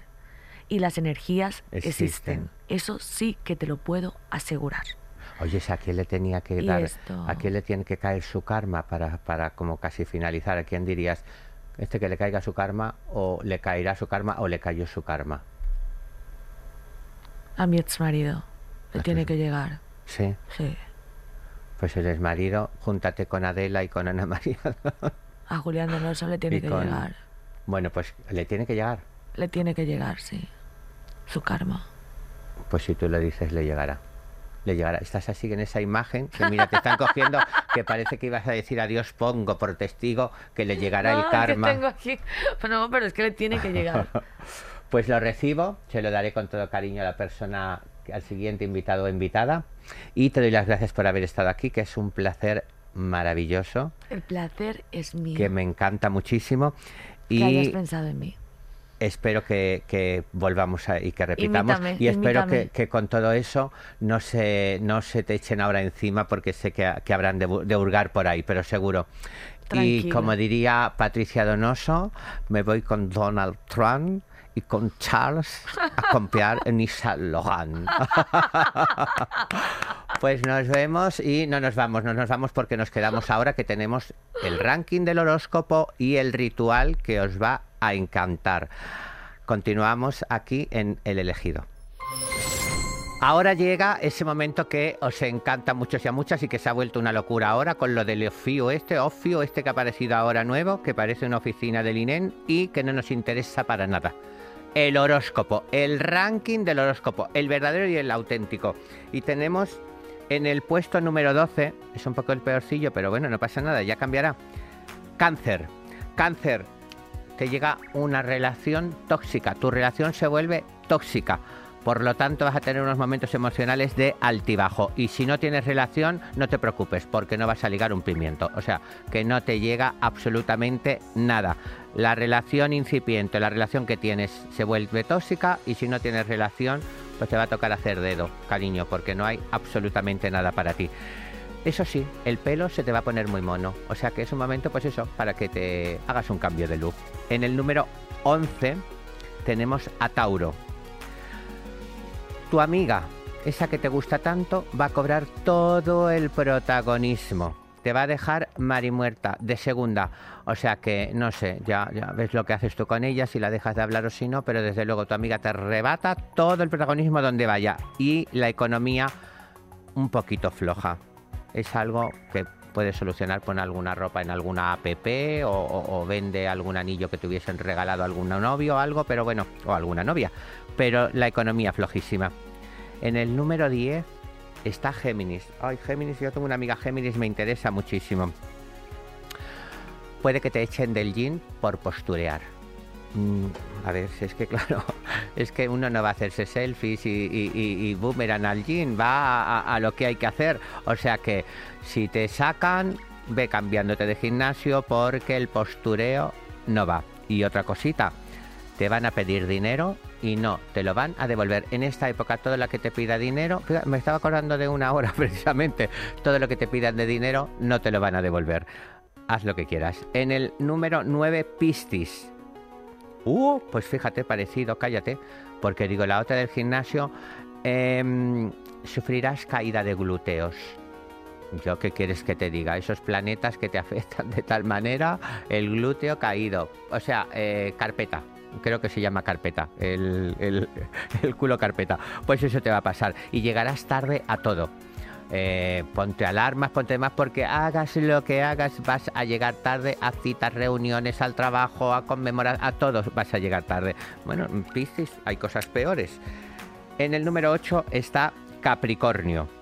Y las energías Existen. existen. Eso sí que te lo puedo asegurar. Oye, ¿a quién le tenía que dar? esto- ¿A quién le tiene que caer su karma para, para como casi finalizar? ¿A quién dirías este que le caiga su karma o le caerá su karma o le cayó su karma? A mi ex marido le ¿A tiene que llegar. Sí. Sí. Pues eres marido, júntate con Adela y con Ana María. A Julián Donoso le tiene Y que con- llegar. Bueno, pues le tiene que llegar. Le tiene que llegar, sí. Su karma. Pues si tú lo dices, le llegará. Le llegará. Estás así en esa imagen que mira, te están cogiendo, que parece que ibas a decir adiós pongo por testigo que le llegará el No, karma. Que tengo aquí. No, pero es que le tiene que llegar. Pues lo recibo, se lo daré con todo cariño a la persona, al siguiente invitado o invitada. Y te doy las gracias por haber estado aquí, que es un placer maravilloso, El placer es mío. que me encanta muchísimo. que hayas Y pensado en mí. espero que, que volvamos a- y que repitamos. Imítame, y espero que, que con todo eso no se, no se te echen ahora encima, porque sé que, que habrán de, de hurgar por ahí, pero seguro. Y como diría Patricia Donoso, me voy con Donald Trump y con Charles a comprar en Saint Laurent. Pues nos vemos y no nos vamos, no nos vamos porque nos quedamos ahora que tenemos el ranking del horóscopo y el ritual que os va a encantar. Continuamos aquí en El Elegido. Ahora llega ese momento que os encanta a muchos y a muchas y que se ha vuelto una locura ahora con lo del OFIO este, OFIO este que ha aparecido ahora nuevo, que parece una oficina del INEN y que no nos interesa para nada. El horóscopo, el ranking del horóscopo, el verdadero y el auténtico. Y tenemos en el puesto número 12, es un poco el peorcillo, pero bueno, no pasa nada, ya cambiará. Cáncer. Cáncer, te llega una relación tóxica, tu relación se vuelve tóxica. Por lo tanto, vas a tener unos momentos emocionales de altibajo. Y si no tienes relación, no te preocupes, porque no vas a ligar un pimiento. O sea, que no te llega absolutamente nada. La relación incipiente, la relación que tienes, se vuelve tóxica. Y si no tienes relación, pues te va a tocar hacer dedo, cariño, porque no hay absolutamente nada para ti. Eso sí, el pelo se te va a poner muy mono. O sea que es un momento, pues eso, para que te hagas un cambio de look. En el número 11 tenemos a Tauro. Tu amiga, esa que te gusta tanto, va a cobrar todo el protagonismo. Te va a dejar marimuerta de segunda. O sea que, no sé, ya, ves lo que haces tú con ella, si la dejas de hablar o si no, pero desde luego tu amiga te arrebata todo el protagonismo donde vaya. Y la economía un poquito floja. Es algo que puedes solucionar con alguna ropa en alguna app o, o- o vende algún anillo que te hubiesen regalado a algún novio o algo, pero bueno, o alguna novia. Pero la economía flojísima. En el número 10 está Géminis. Ay, Géminis, yo tengo una amiga Géminis, me interesa muchísimo. Puede que te echen del gym por posturear. Mm, a ver, es que claro, es que uno no va a hacerse selfies y, y, y- y boomerang al gym, va a lo que hay que hacer. O sea que si te sacan, ve cambiándote de gimnasio porque el postureo no va. Y otra cosita, te van a pedir dinero y no te lo van a devolver. En esta época, todo lo que te pida dinero, me estaba acordando de una hora precisamente, todo lo que te pidan de dinero no te lo van a devolver. Haz lo que quieras. En el número 9, Pistis. Uh, pues fíjate, parecido, cállate, porque digo, la otra del gimnasio, em, sufrirás caída de glúteos. Yo qué quieres que te diga, esos planetas que te afectan de tal manera, el glúteo caído, o sea, eh, carpeta, creo que se llama carpeta, el, el, culo carpeta. Pues eso te va a pasar y llegarás tarde a todo. Eh, ponte alarmas, ponte más, porque hagas lo que hagas, vas a llegar tarde a citas, reuniones, al trabajo, a conmemorar, a todos vas a llegar tarde. Bueno, en Piscis hay cosas peores. En el número 8 está Capricornio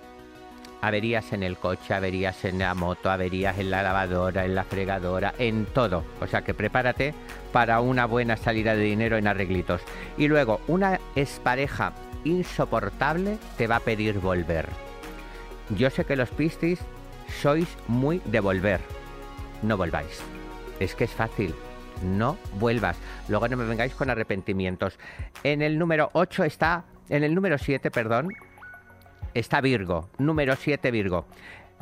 averías en el coche, averías en la moto, averías en la lavadora, en la fregadora, en todo. O sea que prepárate para una buena salida de dinero en arreglitos. Y luego, una expareja insoportable te va a pedir volver. Yo sé que los pistis sois muy de volver. No volváis. Es que es fácil. No vuelvas. Luego no me vengáis con arrepentimientos. En el número 8 está, en el número 7, perdón, está Virgo, número 7 Virgo.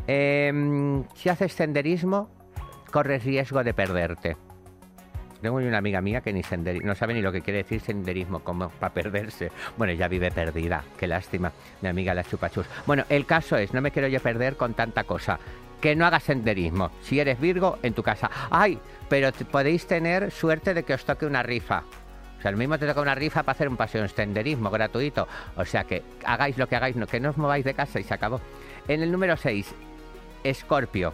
Em, si haces senderismo, corres riesgo de perderte. Tengo una amiga mía que ni no sabe ni lo que quiere decir senderismo, como para perderse. Bueno, ya vive perdida, qué lástima, mi amiga la chupachus. Bueno, el caso es, no me quiero yo perder con tanta cosa. Que no hagas senderismo. Si eres Virgo, en tu casa. ¡Ay! Pero podéis tener suerte de que os toque una rifa. O sea, el mismo te toca una rifa para hacer un paseo en senderismo gratuito. O sea, que hagáis lo que hagáis, que no os mováis de casa y se acabó. En el número 6, Escorpio.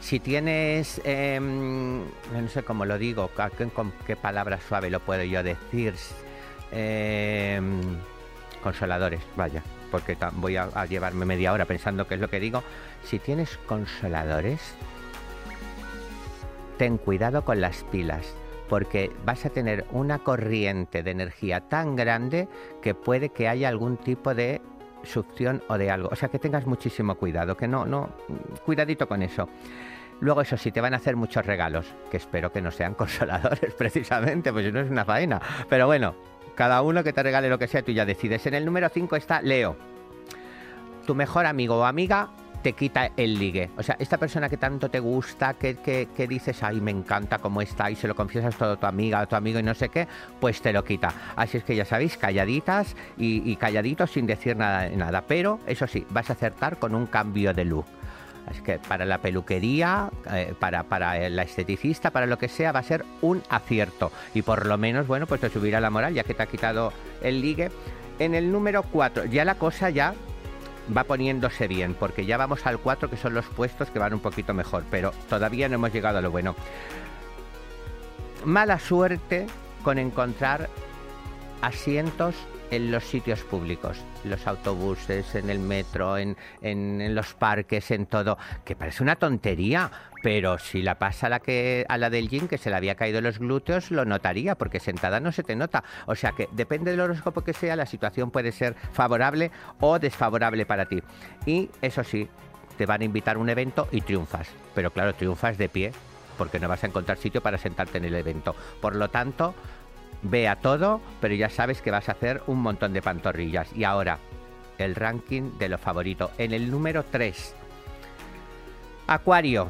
Si tienes, em, no sé cómo lo digo, con qué palabra suave lo puedo yo decir. Em, consoladores, vaya, porque voy a llevarme media hora pensando qué es lo que digo. Si tienes consoladores, ten cuidado con las pilas porque vas a tener una corriente de energía tan grande que puede que haya algún tipo de succión o de algo. O sea que tengas muchísimo cuidado, que no, no, cuidadito con eso. Luego, eso sí, te van a hacer muchos regalos, que espero que no sean consoladores precisamente, pues no es una faena. Pero bueno, cada uno que te regale lo que sea, tú ya decides. En el número 5 está Leo. Tu mejor amigo o amiga te quita el ligue. O sea, esta persona que tanto te gusta, que, que, dices, ay, me encanta cómo está y se lo confiesas todo a tu amiga o tu amigo y no sé qué, pues te lo quita. Así es que ya sabéis, calladitas y, calladitos sin decir nada, nada. Pero eso sí, vas a acertar con un cambio de look. Así que para la peluquería, eh, para, para la esteticista, para lo que sea, va a ser un acierto. Y por lo menos, bueno, pues te subirá la moral, ya que te ha quitado el ligue. En el número 4, ya la cosa ya va poniéndose bien, porque ya vamos al 4, que son los puestos que van un poquito mejor, pero todavía no hemos llegado a lo bueno. Mala suerte con encontrar asientos en los sitios públicos, los autobuses, en el metro, en, en, los parques, en todo, que parece una tontería, pero si la pasa a la, que, a la del gym, que se le había caído los glúteos, lo notaría, porque sentada no se te nota. O sea que depende del horóscopo que sea, la situación puede ser favorable o desfavorable para ti. Y eso sí, te van a invitar a un evento y triunfas, pero claro, triunfas de pie, porque no vas a encontrar sitio para sentarte en el evento. Por lo tanto, Ve a todo, pero ya sabes que vas a hacer un montón de pantorrillas. Y ahora, el ranking de los favoritos. En el número 3, Acuario,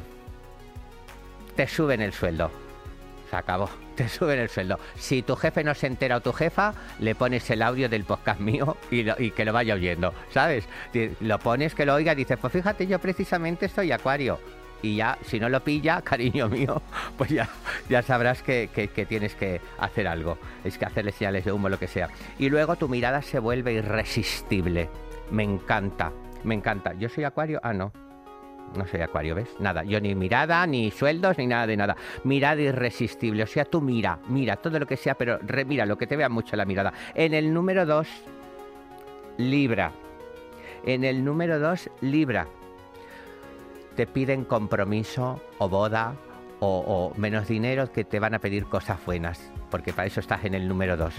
te suben el sueldo. Se acabó, te suben el sueldo. Si tu jefe no se entera o tu jefa, le pones el audio del podcast mío y, y que lo vaya oyendo, ¿sabes? Lo pones que lo oiga dices, pues fíjate, yo precisamente soy Acuario y ya, si no lo pilla, cariño mío, pues ya, ya sabrás que, tienes que hacer algo. Es que hacerle señales de humo, lo que sea. Y luego tu mirada se vuelve irresistible. Me encanta, me encanta. ¿Yo soy acuario? Ah, no. No soy acuario, ¿ves? Nada. Yo ni mirada, ni sueldos, ni nada de nada. Mirada irresistible. O sea, tú mira, mira todo lo que sea, pero remira lo que te vea mucho la mirada. En el número 2, Libra. En el número 2, Libra te piden compromiso o boda o, menos dinero que te van a pedir cosas buenas, porque para eso estás en el número 2.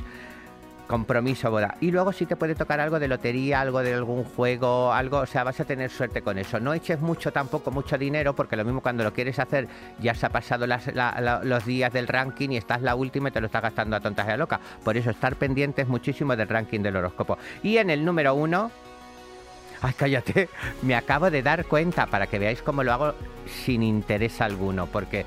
compromiso boda. Y luego sí te puede tocar algo de lotería, algo de algún juego, algo, o sea, vas a tener suerte con eso. No eches mucho tampoco, mucho dinero, porque lo mismo cuando lo quieres hacer, ya se ha pasado los días del ranking y estás la última y te lo estás gastando a tontas y a loca. Por eso estar pendientes muchísimo del ranking del horóscopo. Y en el número uno, Ay, cállate. Me acabo de dar cuenta para que veáis cómo lo hago sin interés alguno, porque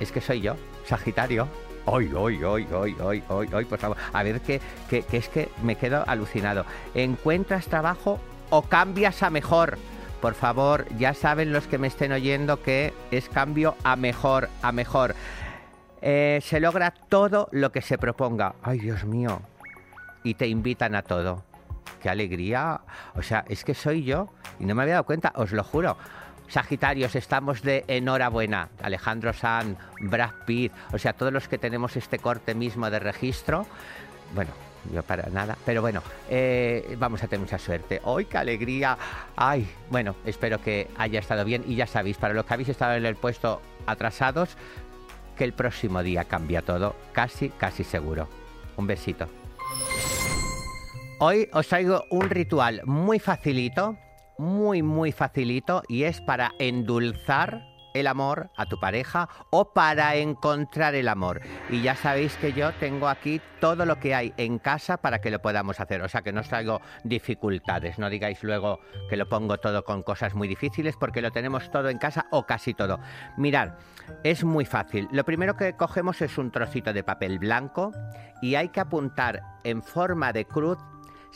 es que soy yo, Sagitario. Hoy, hoy, hoy, hoy, hoy, hoy, hoy, por favor. A ver que, es que me quedo alucinado. ¿Encuentras trabajo o cambias a mejor? Por favor, ya saben los que me estén oyendo que es cambio a mejor, a mejor. Eh, se logra todo lo que se proponga. Ay, Dios mío. Y te invitan a todo. Qué alegría. O sea, es que soy yo y no me había dado cuenta, os lo juro. Sagitarios, estamos de enhorabuena. Alejandro San, Brad Pitt, o sea, todos los que tenemos este corte mismo de registro. Bueno, yo para nada, pero bueno, eh, vamos a tener mucha suerte. ¡Ay, qué alegría! ¡Ay! Bueno, espero que haya estado bien y ya sabéis, para los que habéis estado en el puesto atrasados, que el próximo día cambia todo, casi, casi seguro. Un besito. Hoy os traigo un ritual muy facilito muy, muy facilito y es para endulzar el amor a tu pareja o para encontrar el amor. Y ya sabéis que yo tengo aquí todo lo que hay en casa para que lo podamos hacer. O sea que no os traigo dificultades. No digáis luego que lo pongo todo con cosas muy difíciles porque lo tenemos todo en casa o casi todo. Mirad, es muy fácil. Lo primero que cogemos es un trocito de papel blanco y hay que apuntar en forma de cruz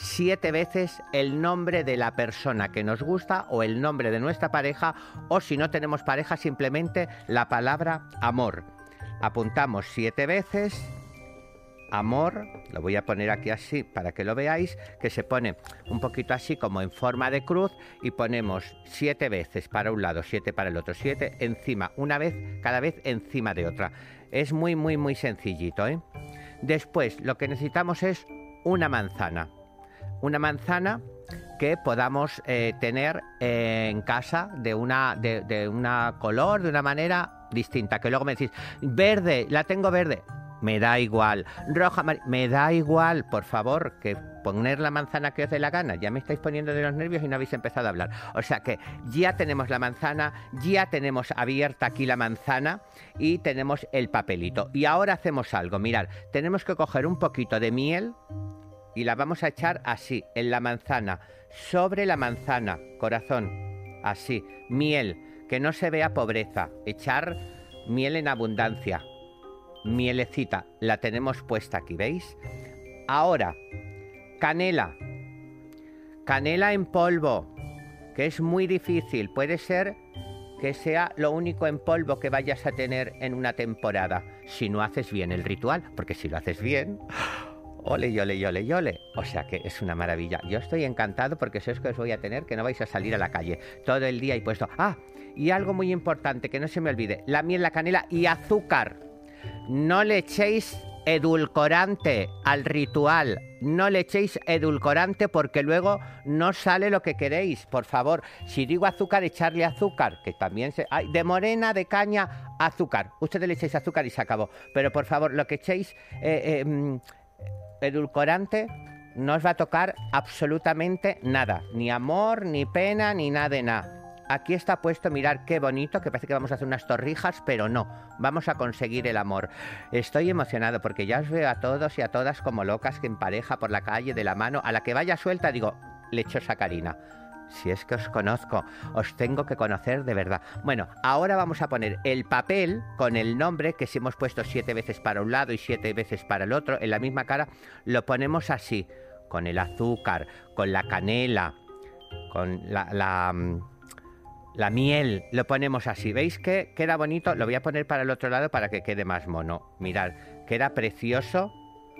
siete veces el nombre de la persona que nos gusta o el nombre de nuestra pareja o si no tenemos pareja simplemente la palabra amor. Apuntamos siete veces amor, lo voy a poner aquí así para que lo veáis, que se pone un poquito así como en forma de cruz y ponemos siete veces para un lado, siete para el otro, siete encima, una vez, cada vez encima de otra. Es muy, muy, muy sencillito. ¿eh? Después lo que necesitamos es una manzana una manzana que podamos eh, tener eh, en casa de una, de, una color, de una manera distinta. Que luego me decís, verde, la tengo verde. Me da igual. Roja, me da igual, por favor, que poner la manzana que os dé la gana. Ya me estáis poniendo de los nervios y no habéis empezado a hablar. O sea que ya tenemos la manzana, ya tenemos abierta aquí la manzana y tenemos el papelito. Y ahora hacemos algo. Mirad, tenemos que coger un poquito de miel y la vamos a echar así, en la manzana, sobre la manzana, corazón, así, miel, que no se vea pobreza, echar miel en abundancia, mielecita, la tenemos puesta aquí, ¿veis? Ahora, canela, canela en polvo, que es muy difícil, puede ser que sea lo único en polvo que vayas a tener en una temporada, si no haces bien el ritual, porque si lo haces bien, Ole, ole, ole, ole. O sea que es una maravilla. Yo estoy encantado porque sé que os voy a tener que no vais a salir a la calle todo el día y puesto. Ah, y algo muy importante que no se me olvide: la miel, la canela y azúcar. No le echéis edulcorante al ritual. No le echéis edulcorante porque luego no sale lo que queréis. Por favor, si digo azúcar, echarle azúcar, que también se... Ay, de morena, de caña, azúcar. Ustedes le echéis azúcar y se acabó. Pero por favor, lo que echéis... Eh, mm, edulcorante no os va a tocar absolutamente nada, ni amor, ni pena, ni nada de nada. Aquí está puesto, mirar qué bonito, que parece que vamos a hacer unas torrijas, pero no, vamos a conseguir el amor. Estoy emocionado porque ya os veo a todos y a todas como locas que en pareja por la calle de la mano, a la que vaya suelta digo, lechosa Karina si es que os conozco, os tengo que conocer de verdad. Bueno, ahora vamos a poner el papel con el nombre, que si hemos puesto siete veces para un lado y siete veces para el otro, en la misma cara, lo ponemos así, con el azúcar, con la canela, con la, la, mm, la miel, lo ponemos así. ¿Veis que queda bonito? Lo voy a poner para el otro lado para que quede más mono. Mirad, queda precioso,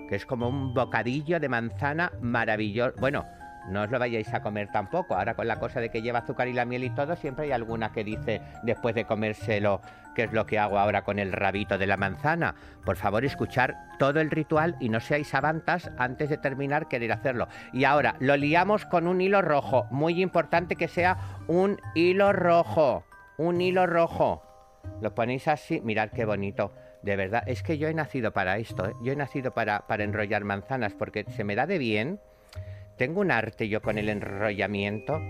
que es como un bocadillo de manzana maravilloso. Bueno, no os lo vayáis a comer tampoco. Ahora con la cosa de que lleva azúcar y la miel y todo, siempre hay alguna que dice después de comérselo qué es lo que hago ahora con el rabito de la manzana. Por favor, escuchar todo el ritual y no seáis avantas antes de terminar querer hacerlo. Y ahora lo liamos con un hilo rojo. Muy importante que sea un hilo rojo. Un hilo rojo. Lo ponéis así, mirad qué bonito. De verdad, es que yo he nacido para esto, ¿eh? yo he nacido para, para enrollar manzanas porque se me da de bien. Tengo un arte yo con el enrollamiento.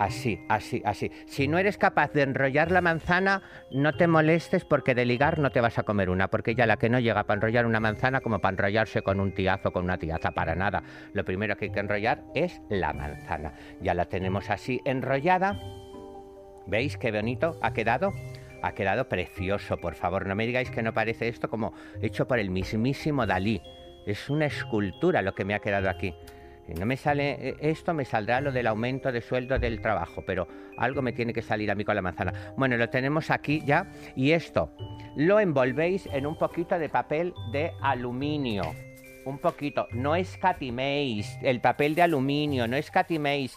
Así, así, así. Si no eres capaz de enrollar la manzana, no te molestes porque de ligar no te vas a comer una, porque ya la que no llega para enrollar una manzana como para enrollarse con un tiazo, con una tiaza, para nada. Lo primero que hay que enrollar es la manzana. Ya la tenemos así enrollada. ¿Veis qué bonito ha quedado? Ha quedado precioso, por favor. No me digáis que no parece esto como hecho por el mismísimo Dalí. Es una escultura lo que me ha quedado aquí. Si no me sale eh, esto, me saldrá lo del aumento de sueldo del trabajo, pero algo me tiene que salir a mí con la manzana. Bueno, lo tenemos aquí ya. Y esto lo envolvéis en un poquito de papel de aluminio. Un poquito. No escatiméis el papel de aluminio, no escatiméis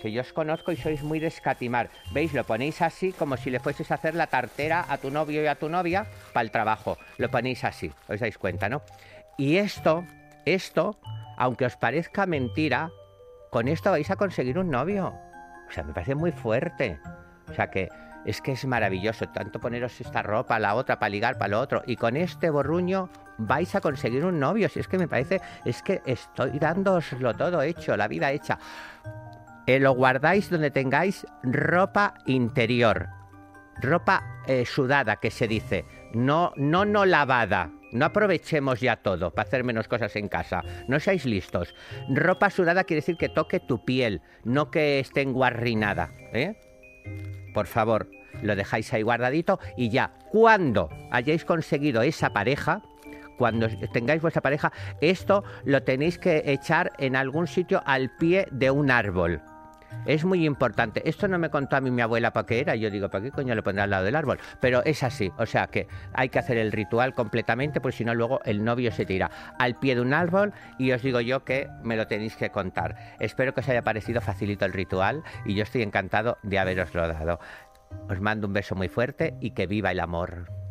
que yo os conozco y sois muy de escatimar. ¿Veis? Lo ponéis así como si le fueses a hacer la tartera a tu novio y a tu novia para el trabajo. Lo ponéis así, os dais cuenta, ¿no? Y esto, esto, aunque os parezca mentira, con esto vais a conseguir un novio. O sea, me parece muy fuerte. O sea que es que es maravilloso, tanto poneros esta ropa, la otra, para ligar, para lo otro. Y con este borruño vais a conseguir un novio. Si es que me parece, es que estoy dándoslo todo hecho, la vida hecha. Eh, lo guardáis donde tengáis ropa interior, ropa eh, sudada que se dice, no, no, no lavada. No aprovechemos ya todo para hacer menos cosas en casa. No seáis listos. Ropa sudada quiere decir que toque tu piel, no que esté enguarrinada. ¿eh? Por favor, lo dejáis ahí guardadito y ya, cuando hayáis conseguido esa pareja, cuando tengáis vuestra pareja, esto lo tenéis que echar en algún sitio al pie de un árbol. Es muy importante. Esto no me contó a mí mi abuela para qué era. Yo digo, ¿para qué coño lo pondré al lado del árbol? Pero es así. O sea que hay que hacer el ritual completamente, porque si no, luego el novio se tira al pie de un árbol y os digo yo que me lo tenéis que contar. Espero que os haya parecido facilito el ritual y yo estoy encantado de haberoslo dado. Os mando un beso muy fuerte y que viva el amor.